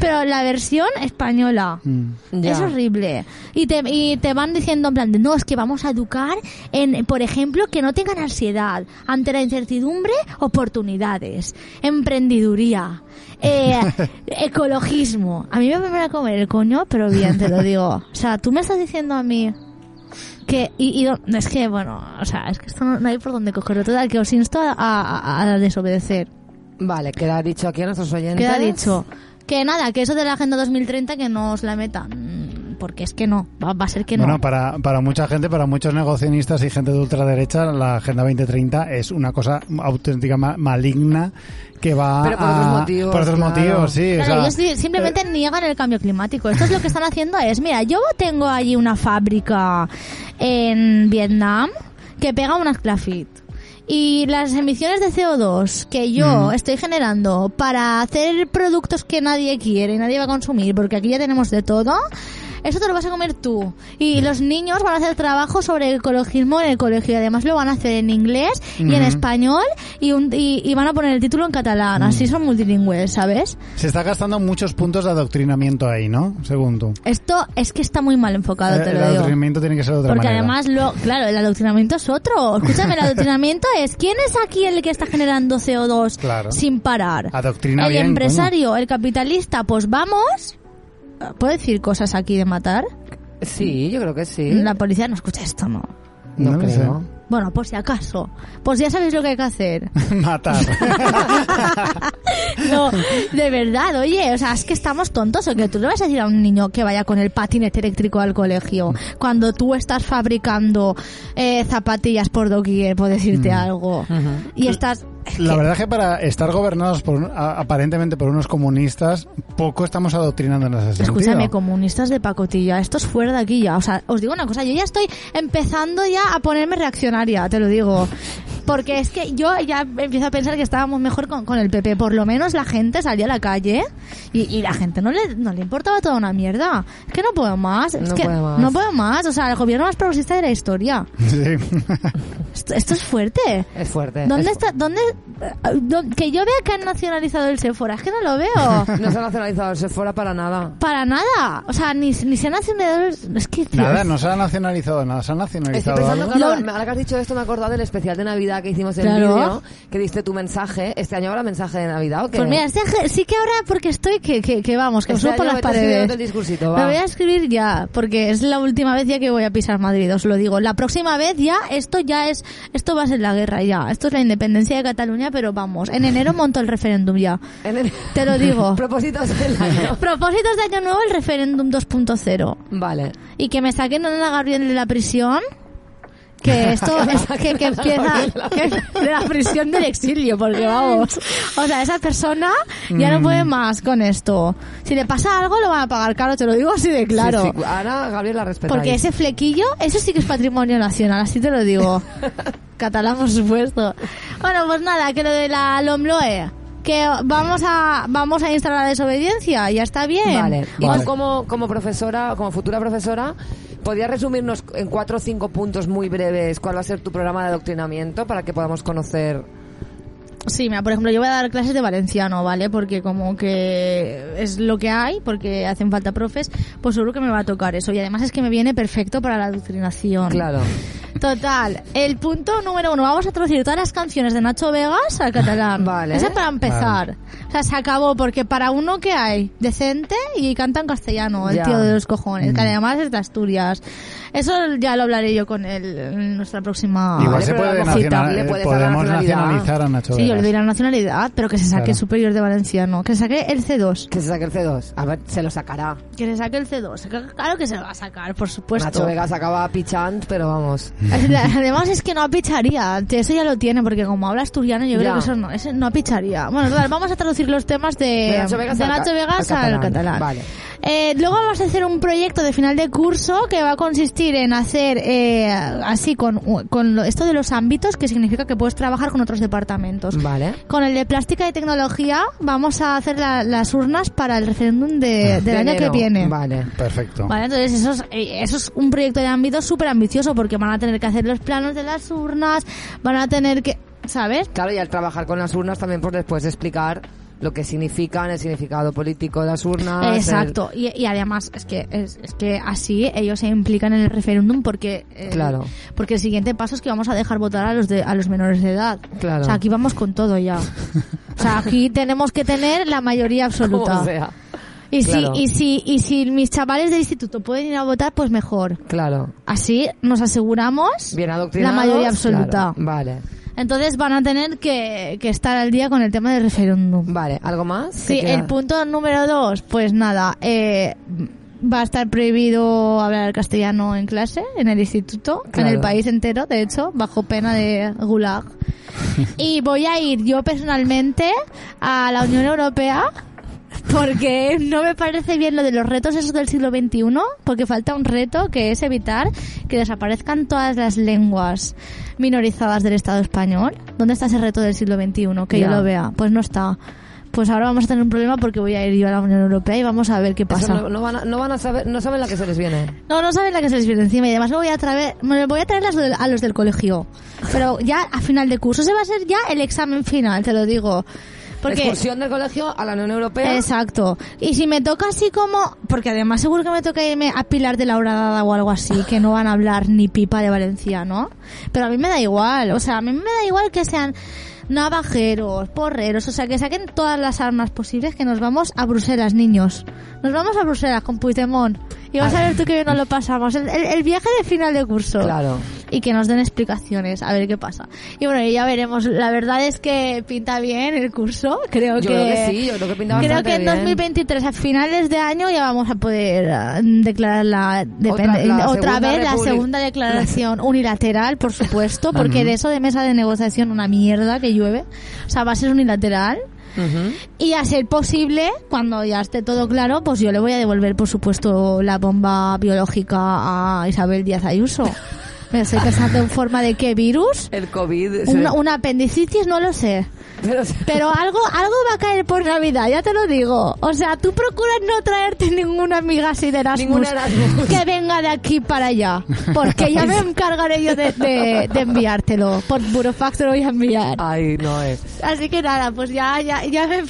Speaker 9: Pero la versión española.
Speaker 1: Mm.
Speaker 2: Ya.
Speaker 9: Es horrible. Y te, y te van diciendo en plan de, no, es que vamos a educar en, por ejemplo, que no tengan ansiedad ante la incertidumbre, oportunidades, emprendiduría, eh, ecologismo. A mí me van a comer el coño, pero bien, te lo digo. O sea, tú me estás diciendo a mí que, y, y es que, bueno, o sea, es que esto no, no hay por dónde cogerlo. Total, que os insto a, a- a desobedecer.
Speaker 2: Vale, queda dicho aquí a nuestros oyentes.
Speaker 9: Queda dicho. Que nada, que eso de la Agenda 2030 que no os la metan. Mm, Porque es que no, va, va a ser que no.
Speaker 1: Bueno, para, para mucha gente, para muchos negocionistas y gente de ultraderecha, la Agenda 2030 es una cosa auténtica ma- maligna que va
Speaker 2: Pero por
Speaker 1: a...
Speaker 2: otros motivos,
Speaker 1: Por otros
Speaker 2: claro.
Speaker 1: motivos, sí. o
Speaker 9: Claro,
Speaker 1: sea,
Speaker 9: ellos simplemente niegan el cambio climático. Esto es lo que están haciendo es, mira, yo tengo allí una fábrica en Vietnam que pega un esclafit. Y las emisiones de CO2 que yo estoy generando para hacer productos que nadie quiere y nadie va a consumir, porque aquí ya tenemos de todo, eso te lo vas a comer tú. Y los niños van a hacer trabajo sobre ecologismo en el colegio. Y además lo van a hacer en inglés y en español y, un- y, y van a poner el título en catalán. Así son multilingües, ¿sabes?
Speaker 1: se está gastando muchos puntos de adoctrinamiento ahí, ¿no? Según tú.
Speaker 9: Esto es que está muy mal enfocado,
Speaker 1: Eh,
Speaker 9: te
Speaker 1: el
Speaker 9: lo digo.
Speaker 1: adoctrinamiento tiene que ser de otra
Speaker 9: Porque
Speaker 1: manera.
Speaker 9: además, lo, claro, el adoctrinamiento es otro. Escúchame, el <laughs> adoctrinamiento es ¿quién es aquí el que está generando CO2
Speaker 1: Claro.
Speaker 9: sin parar?
Speaker 1: Adoctrina
Speaker 9: el
Speaker 1: bien,
Speaker 9: empresario, el capitalista, pues vamos. ¿Puedo decir cosas aquí de matar?
Speaker 2: Sí, yo creo que sí.
Speaker 9: La policía no escucha esto, ¿no?
Speaker 2: No,
Speaker 1: No
Speaker 2: creo.
Speaker 9: Bueno, por si acaso. Pues ya sabéis lo que hay que hacer. <laughs>
Speaker 1: Matar. <laughs>
Speaker 9: No, de verdad, oye, o sea, es que estamos tontos. O que tú le vas a decir a un niño que vaya con el patinete eléctrico al colegio cuando tú estás fabricando eh, zapatillas por doquier, por decirte algo. Y estás. Es
Speaker 1: La
Speaker 9: que-
Speaker 1: verdad es que para estar gobernados por un- a- aparentemente por unos comunistas, poco estamos adoctrinando en ese sentido.
Speaker 9: Escúchame, comunistas de pacotilla, esto es fuera de aquí ya. O sea, os digo una cosa, yo ya estoy empezando ya a ponerme reaccionaria, te lo digo. Porque es que yo ya empiezo a pensar que estábamos mejor con, con el PP. Por lo menos la gente salía a la calle y, y la gente no le, no le importaba toda una mierda. Es que no puedo más. Es
Speaker 2: No
Speaker 9: que
Speaker 2: puede más.
Speaker 9: no puedo más. O sea, el gobierno más progresista de la historia.
Speaker 1: Sí.
Speaker 9: Esto, esto es fuerte.
Speaker 2: Es fuerte.
Speaker 9: ¿Dónde
Speaker 2: Es-
Speaker 9: está? ¿Dónde? Que yo vea que han nacionalizado el Sephora. Es que no lo veo. <laughs>
Speaker 2: No se ha nacionalizado el Sephora para nada.
Speaker 9: Para nada. O sea, ni, ni se han nacionalizado. el- Es que. tío,
Speaker 1: Nada, no se ha nacionalizado nada, se ha
Speaker 2: Estoy
Speaker 1: nacionalizado
Speaker 2: pensando,
Speaker 1: algo.
Speaker 2: claro, ahora que has dicho esto me he acordado del especial de Navidad que hicimos en
Speaker 9: Claro.
Speaker 2: el vídeo, que diste tu mensaje. ¿Este año habrá mensaje de Navidad o qué?
Speaker 9: Pues mira, este sí que ahora porque estoy que, que, que vamos, que me
Speaker 2: Este
Speaker 9: subo por las paredes.
Speaker 2: el discursito,
Speaker 9: Lo
Speaker 2: va.
Speaker 9: voy a escribir ya, porque es la última vez ya que voy a pisar Madrid, os lo digo. La próxima vez ya, esto ya es, esto va a ser la guerra ya. Esto es la independencia de Cataluña, pero vamos, en enero monto el referéndum ya.
Speaker 2: En
Speaker 9: Te lo digo. <laughs>
Speaker 2: Propósitos del año. <laughs>
Speaker 9: Propósitos de año nuevo, el referéndum 2.0.
Speaker 2: Vale.
Speaker 9: Y que me saquen a la Gabriel de la prisión que <laughs> esto que, que empieza que- de la prisión del exilio porque vamos o sea esa persona ya no
Speaker 2: Mm.
Speaker 9: puede más con esto si le pasa algo lo van a pagar caro te lo digo así de claro
Speaker 2: Sí, sí, Ahora Gabriel la respeta.
Speaker 9: porque ese flequillo eso sí que es patrimonio nacional así te lo digo catalán por supuesto bueno pues nada que lo de la Lomloe que vamos a vamos a instalar la desobediencia ya está bien
Speaker 2: Vale. Y
Speaker 1: Vale.
Speaker 2: tú como, como profesora, como futura profesora, ¿podrías resumirnos en cuatro o cinco puntos muy breves cuál va a ser tu programa de adoctrinamiento para que podamos conocer?
Speaker 9: Sí, mira, por ejemplo, yo voy a dar clases de valenciano, ¿vale? Porque como que es lo que hay, porque hacen falta profes, pues seguro que me va a tocar eso. Y además es que me viene perfecto para la adoctrinación.
Speaker 2: Claro.
Speaker 9: Total, el punto número uno, vamos a traducir todas las canciones de Nacho Vegas al catalán. <laughs>
Speaker 2: Vale.
Speaker 9: Ese para empezar. O sea, se acabó, porque para uno que hay decente y canta en castellano, el
Speaker 2: Ya.
Speaker 9: tío de los cojones, que además es de Asturias. Eso ya lo hablaré yo con él en nuestra próxima
Speaker 1: Igual se puede nacional-
Speaker 2: le
Speaker 1: podemos nacionalizar a Nacho
Speaker 9: Sí, yo le
Speaker 1: Vegas.
Speaker 9: doy la nacionalidad, pero que se saque
Speaker 1: Claro.
Speaker 9: el superior de valenciano. Que se saque el C2.
Speaker 2: Que se saque el C2. A ver, se lo sacará.
Speaker 9: Que se saque el C2. Claro que se lo va a sacar, por supuesto.
Speaker 2: Nacho Vegas acaba pichant, pero vamos. <laughs>
Speaker 9: Además es que no apicharía. Eso ya lo tiene, porque como habla asturiano, yo
Speaker 2: Ya.
Speaker 9: creo que eso no, eso no apicharía. Bueno, total, vamos a traducir los temas de,
Speaker 2: De Nacho Vegas
Speaker 9: de
Speaker 2: al
Speaker 9: Nacho
Speaker 2: ca-
Speaker 9: Vegas
Speaker 2: al
Speaker 9: al
Speaker 2: catalán. Vale.
Speaker 9: Eh, luego vamos a hacer un proyecto de final de curso que va a consistir en hacer eh, así con, con esto de los ámbitos, que significa que puedes trabajar con otros departamentos.
Speaker 2: Vale.
Speaker 9: Con el de plástica y tecnología vamos a hacer la- las urnas para el referéndum de- del
Speaker 2: De
Speaker 9: año que
Speaker 2: enero.
Speaker 9: viene.
Speaker 2: Vale.
Speaker 1: Perfecto.
Speaker 9: Vale, entonces eso es, eh, eso es un proyecto de ámbito súper ambicioso porque van a tener que hacer los planos de las urnas, van a tener que, ¿sabes?
Speaker 2: Claro, y al trabajar con las urnas también pues después explicar lo que significan, el significado político de las urnas.
Speaker 9: Exacto, y, y además es que es, es que así ellos se implican en el referéndum porque eh,
Speaker 2: Claro.
Speaker 9: porque el siguiente paso es que vamos a dejar votar a los de, a los menores de edad.
Speaker 2: Claro.
Speaker 9: O sea, aquí vamos con todo ya. <laughs> O sea, aquí tenemos que tener la mayoría
Speaker 2: como
Speaker 9: absoluta.
Speaker 2: sea.
Speaker 9: Y si y si y si mis chavales del instituto pueden ir a votar, pues mejor.
Speaker 2: Claro.
Speaker 9: Así nos aseguramos
Speaker 2: Bien
Speaker 9: la mayoría absoluta.
Speaker 2: claro. Vale.
Speaker 9: Entonces van a tener que, que estar al día con el tema del referéndum.
Speaker 2: Vale. ¿Algo más?
Speaker 9: Sí, el punto número dos, pues nada, eh, va a estar prohibido hablar castellano en clase, en el instituto, en el país entero, de hecho, bajo pena de gulag. <laughs> y voy a ir yo personalmente a la Unión Europea porque no me parece bien lo de los retos esos del siglo XXI, porque falta un reto que es evitar que desaparezcan todas las lenguas minorizadas del Estado español. ¿Dónde está ese reto del siglo XXI? Que yo lo vea. Pues no está. Pues ahora vamos a tener un problema porque voy a ir yo a la Unión Europea y vamos a ver qué pasa.
Speaker 2: no, no van a, no van a saber, no saben la que se les viene.
Speaker 9: No, no saben la que se les viene encima y además me voy a traer, me voy a traer las del- a los del colegio. Pero ya a final de curso se va a ser ya el examen final, te lo digo. Porque
Speaker 2: Excursión del colegio a la Unión Europea.
Speaker 9: Exacto. Y si me toca así como, porque además seguro que me toca irme a Pilar de la Horadada o algo así, que no van a hablar ni pipa de valenciano. Pero a mí me da igual, o sea, a mí me da igual que sean navajeros, porreros, o sea, que saquen todas las armas posibles que nos vamos a Bruselas, niños. Nos vamos a Bruselas con Puigdemont. Y vas a ver tú que nos lo pasamos. El, el- el viaje de final de curso.
Speaker 2: Claro.
Speaker 9: Y que nos den explicaciones, a ver qué pasa. Y bueno, ya veremos. La verdad es que pinta bien el curso. Creo
Speaker 2: Yo
Speaker 9: que...
Speaker 2: creo que sí, yo creo que pinta
Speaker 9: Creo que en
Speaker 2: bien.
Speaker 9: 2023, a finales de año, ya vamos a poder ah, declarar la, otra vez la segunda declaración <laughs> unilateral, por supuesto, porque de eso de mesa de negociación una mierda que llueve. O sea, va a ser unilateral. Y a ser posible, cuando ya esté todo claro, pues yo le voy a devolver, por supuesto, la bomba biológica a Isabel Díaz Ayuso. <laughs> Me estoy pensando en forma de qué virus.
Speaker 2: El COVID.
Speaker 9: Una, una apendicitis, no lo sé.
Speaker 2: Pero,
Speaker 9: Pero algo, algo va a caer por Navidad, ya te lo digo. O sea, tú procuras no traerte ninguna amiga así de Erasmus,
Speaker 2: Erasmus.
Speaker 9: que venga de aquí para allá. Porque ya me encargaré yo de, de, de enviártelo. Por burofax te lo voy a enviar.
Speaker 2: Ay, no es.
Speaker 9: Así que nada, pues ya, ya, ya me,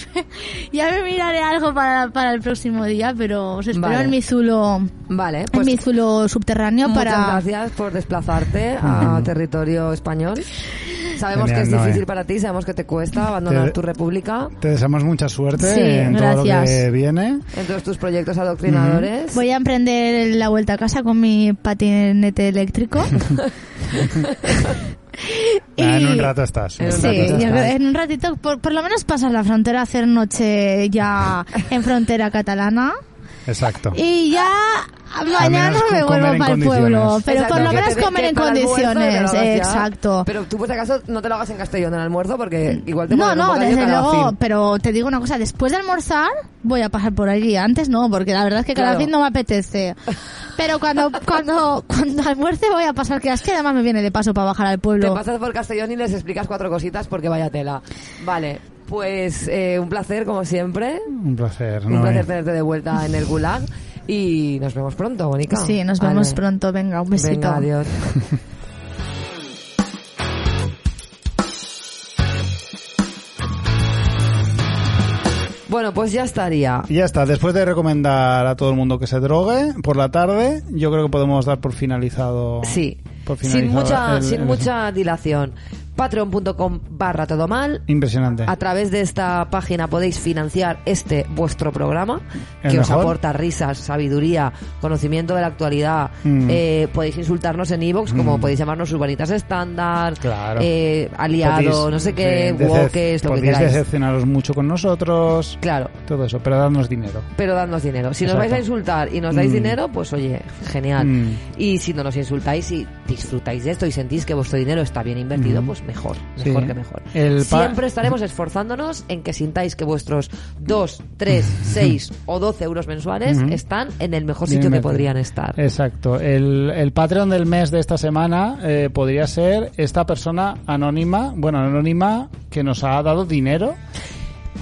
Speaker 9: ya me miraré algo para, para el próximo día, pero os espero
Speaker 2: Vale.
Speaker 9: en mi zulo,
Speaker 2: Vale,
Speaker 9: en
Speaker 2: pues
Speaker 9: mi zulo subterráneo
Speaker 2: muchas
Speaker 9: para...
Speaker 2: gracias por desplazarte a territorio español. Sabemos
Speaker 1: Genial,
Speaker 2: que es
Speaker 1: Noé.
Speaker 2: difícil para ti, sabemos que te cuesta abandonar
Speaker 1: Te-
Speaker 2: tu república
Speaker 1: Te deseamos mucha suerte
Speaker 9: Sí,
Speaker 1: en todo lo
Speaker 9: gracias.
Speaker 1: que viene.
Speaker 2: en todos tus proyectos adoctrinadores.
Speaker 9: Voy a emprender la vuelta a casa con mi patinete eléctrico. <laughs>
Speaker 1: Ah, en
Speaker 9: Y-
Speaker 1: un rato estás.
Speaker 2: En un
Speaker 9: Sí,
Speaker 2: ratito
Speaker 9: yo
Speaker 2: estás.
Speaker 9: creo- en un ratito, por, por lo menos pasar la frontera, hacer noche ya en frontera catalana.
Speaker 1: Exacto.
Speaker 9: Y ya mañana me vuelvo para el pueblo. Pero
Speaker 2: Exacto,
Speaker 9: por lo
Speaker 2: que
Speaker 9: menos
Speaker 2: te-
Speaker 9: comer en
Speaker 2: te
Speaker 9: condiciones. Exacto.
Speaker 2: Pero tú, por si acaso, no te lo hagas en Castellón en el almuerzo porque igual te
Speaker 9: No, no, desde luego, pero te digo una cosa, después de almorzar voy a pasar por allí, antes no, porque la verdad es que cada
Speaker 2: Claro.
Speaker 9: no me apetece. Pero cuando <laughs> cuando cuando almuerce voy a pasar, que es que además me viene de paso para bajar al
Speaker 2: Te
Speaker 9: pueblo.
Speaker 2: pasas por Castellón y les explicas cuatro cositas porque vaya tela. Vale, pues eh, un placer como siempre.
Speaker 1: Un placer,
Speaker 2: Un
Speaker 1: ¿no?
Speaker 2: placer tenerte de vuelta en el Gulag. Y nos vemos pronto, Bonica.
Speaker 9: Sí, nos vemos
Speaker 2: Vale.
Speaker 9: pronto, venga, un besito.
Speaker 2: Venga, adiós. <laughs> Bueno, pues ya estaría.
Speaker 1: Ya está, después de recomendar a todo el mundo que se drogue por la tarde, yo creo que podemos dar por finalizado.
Speaker 2: Sí.
Speaker 1: Por
Speaker 2: Sin
Speaker 1: finalizado
Speaker 2: mucha,
Speaker 1: el-
Speaker 2: sin
Speaker 1: el-
Speaker 2: mucha dilación. Patreon.com barra todo mal.
Speaker 1: Impresionante.
Speaker 2: A través de esta página podéis financiar este vuestro programa,
Speaker 1: El
Speaker 2: que os
Speaker 1: mejor.
Speaker 2: aporta risas, sabiduría, conocimiento de la actualidad.
Speaker 1: Mm.
Speaker 2: Eh, podéis insultarnos en iVoox, como
Speaker 1: Mm.
Speaker 2: podéis llamarnos urbanitas estándar,
Speaker 1: Claro.
Speaker 2: eh, aliado,
Speaker 1: Podéis,
Speaker 2: no sé qué, woques, lo que
Speaker 1: podéis
Speaker 2: queráis.
Speaker 1: decepcionaros mucho con nosotros.
Speaker 2: Claro.
Speaker 1: Todo eso, pero dadnos dinero.
Speaker 2: Pero dadnos dinero. Si nos
Speaker 1: Exacto.
Speaker 2: vais a insultar y nos dais
Speaker 1: Mm.
Speaker 2: dinero, pues oye, genial.
Speaker 1: Mm.
Speaker 2: Y si no nos insultáis y disfrutáis de esto y sentís que vuestro dinero está bien invertido,
Speaker 1: Mm.
Speaker 2: pues mejor,
Speaker 1: Sí.
Speaker 2: mejor que mejor.
Speaker 1: El
Speaker 2: Siempre estaremos esforzándonos en que sintáis que vuestros 2, 3, 6 o 12 euros mensuales están en el mejor
Speaker 1: Bien
Speaker 2: sitio que podrían estar.
Speaker 1: Exacto. El, el Patreon del mes de esta semana eh, podría ser esta persona anónima, bueno, anónima, que nos ha dado dinero.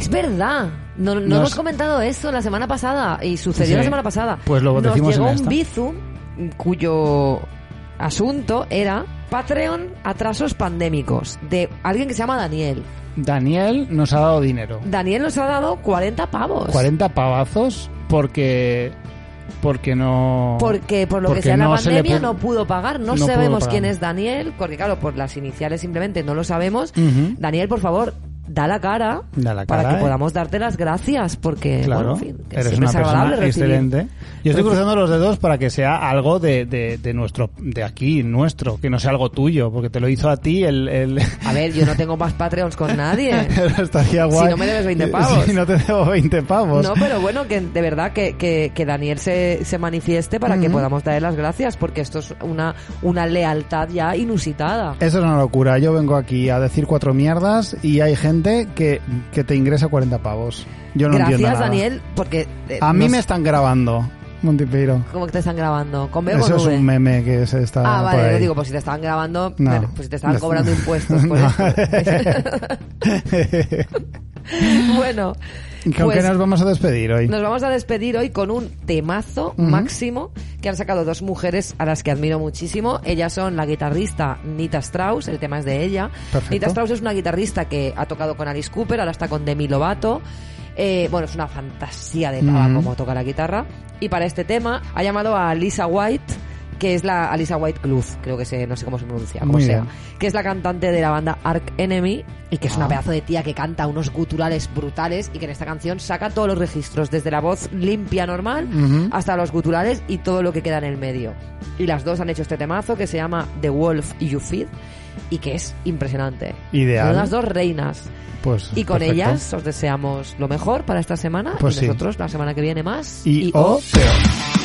Speaker 2: Es verdad. No, no
Speaker 1: Nos-
Speaker 2: hemos comentado eso la semana pasada y sucedió
Speaker 1: Sí.
Speaker 2: la semana pasada.
Speaker 1: Pues lo
Speaker 2: Nos
Speaker 1: decimos
Speaker 2: llegó
Speaker 1: en
Speaker 2: un bizum cuyo asunto era Patreon atrasos pandémicos de alguien que se llama Daniel.
Speaker 1: Daniel nos ha dado dinero.
Speaker 2: Daniel nos ha dado 40 pavos.
Speaker 1: 40 pavazos porque porque no
Speaker 2: Porque por lo que sea la
Speaker 1: no
Speaker 2: pandemia no pudo pagar. No, sabemos
Speaker 1: pagar.
Speaker 2: quién es Daniel, porque claro, por las iniciales simplemente no lo sabemos. Daniel, por favor, da la cara
Speaker 1: Da la
Speaker 2: para
Speaker 1: cara,
Speaker 2: que
Speaker 1: eh.
Speaker 2: podamos darte las gracias, porque
Speaker 1: Claro,
Speaker 2: bueno, en fin, que
Speaker 1: eres una
Speaker 2: es
Speaker 1: persona
Speaker 2: recibir-
Speaker 1: excelente. Yo estoy cruzando los dedos para que sea algo de, de, de nuestro, de aquí, nuestro, que no sea algo tuyo, porque te lo hizo a ti el... el...
Speaker 2: A ver, yo no tengo más Patreons con nadie. <laughs>
Speaker 1: Pero estaría guay.
Speaker 2: Si no me debes 20 pavos. <laughs>
Speaker 1: Si no te debo 20 pavos.
Speaker 2: No, pero bueno, que de verdad que, que, que Daniel se, se manifieste para que
Speaker 1: Ujú.
Speaker 2: podamos darle las gracias, porque esto es una, una lealtad ya inusitada.
Speaker 1: Eso es una locura. Yo vengo aquí a decir cuatro mierdas y hay gente que, que te ingresa 40 pavos. Yo no entiendo
Speaker 2: Gracias,
Speaker 1: nada.
Speaker 2: Daniel, porque... eh,
Speaker 1: A mí
Speaker 2: nos-
Speaker 1: me están grabando, Montipeiro.
Speaker 2: ¿Cómo que te están grabando? ¿Con B o
Speaker 1: Eso
Speaker 2: con
Speaker 1: es
Speaker 2: V?
Speaker 1: un meme que se está
Speaker 2: Ah, vale, yo digo, pues si te estaban grabando,
Speaker 1: No.
Speaker 2: pues si te estaban cobrando impuestos esto. <laughs> <laughs> bueno,
Speaker 1: ¿Y ¿Con
Speaker 2: pues
Speaker 1: qué nos vamos a despedir hoy?
Speaker 2: nos vamos a despedir hoy con un temazo máximo que han sacado dos mujeres a las que admiro muchísimo. Ellas son la guitarrista Nita Strauss, el tema es de ella.
Speaker 1: Perfecto.
Speaker 2: Nita Strauss es una guitarrista que ha tocado con Alice Cooper, ahora está con Demi Lovato. Eh, bueno, es una fantasía de pava como toca la guitarra. Y para este tema ha llamado a Lisa White, que es la Alisa White Cluth, creo que se, no sé cómo se pronuncia, como
Speaker 1: Muy
Speaker 2: sea,
Speaker 1: bien.
Speaker 2: que es la cantante de la banda Ark Enemy y que es una
Speaker 1: Ah.
Speaker 2: pedazo de tía que canta unos guturales brutales y que en esta canción saca todos los registros, desde la voz limpia normal hasta los guturales y todo lo que queda en el medio. Y las dos han hecho este temazo que se llama The Wolf You Feed y que es impresionante.
Speaker 1: Ideal.
Speaker 2: Son las dos reinas.
Speaker 1: Pues,
Speaker 2: Y con
Speaker 1: perfecto.
Speaker 2: ellas os deseamos lo mejor para esta semana
Speaker 1: Pues
Speaker 2: y
Speaker 1: sí.
Speaker 2: nosotros la semana que viene más.
Speaker 1: Y
Speaker 2: o
Speaker 1: o peor.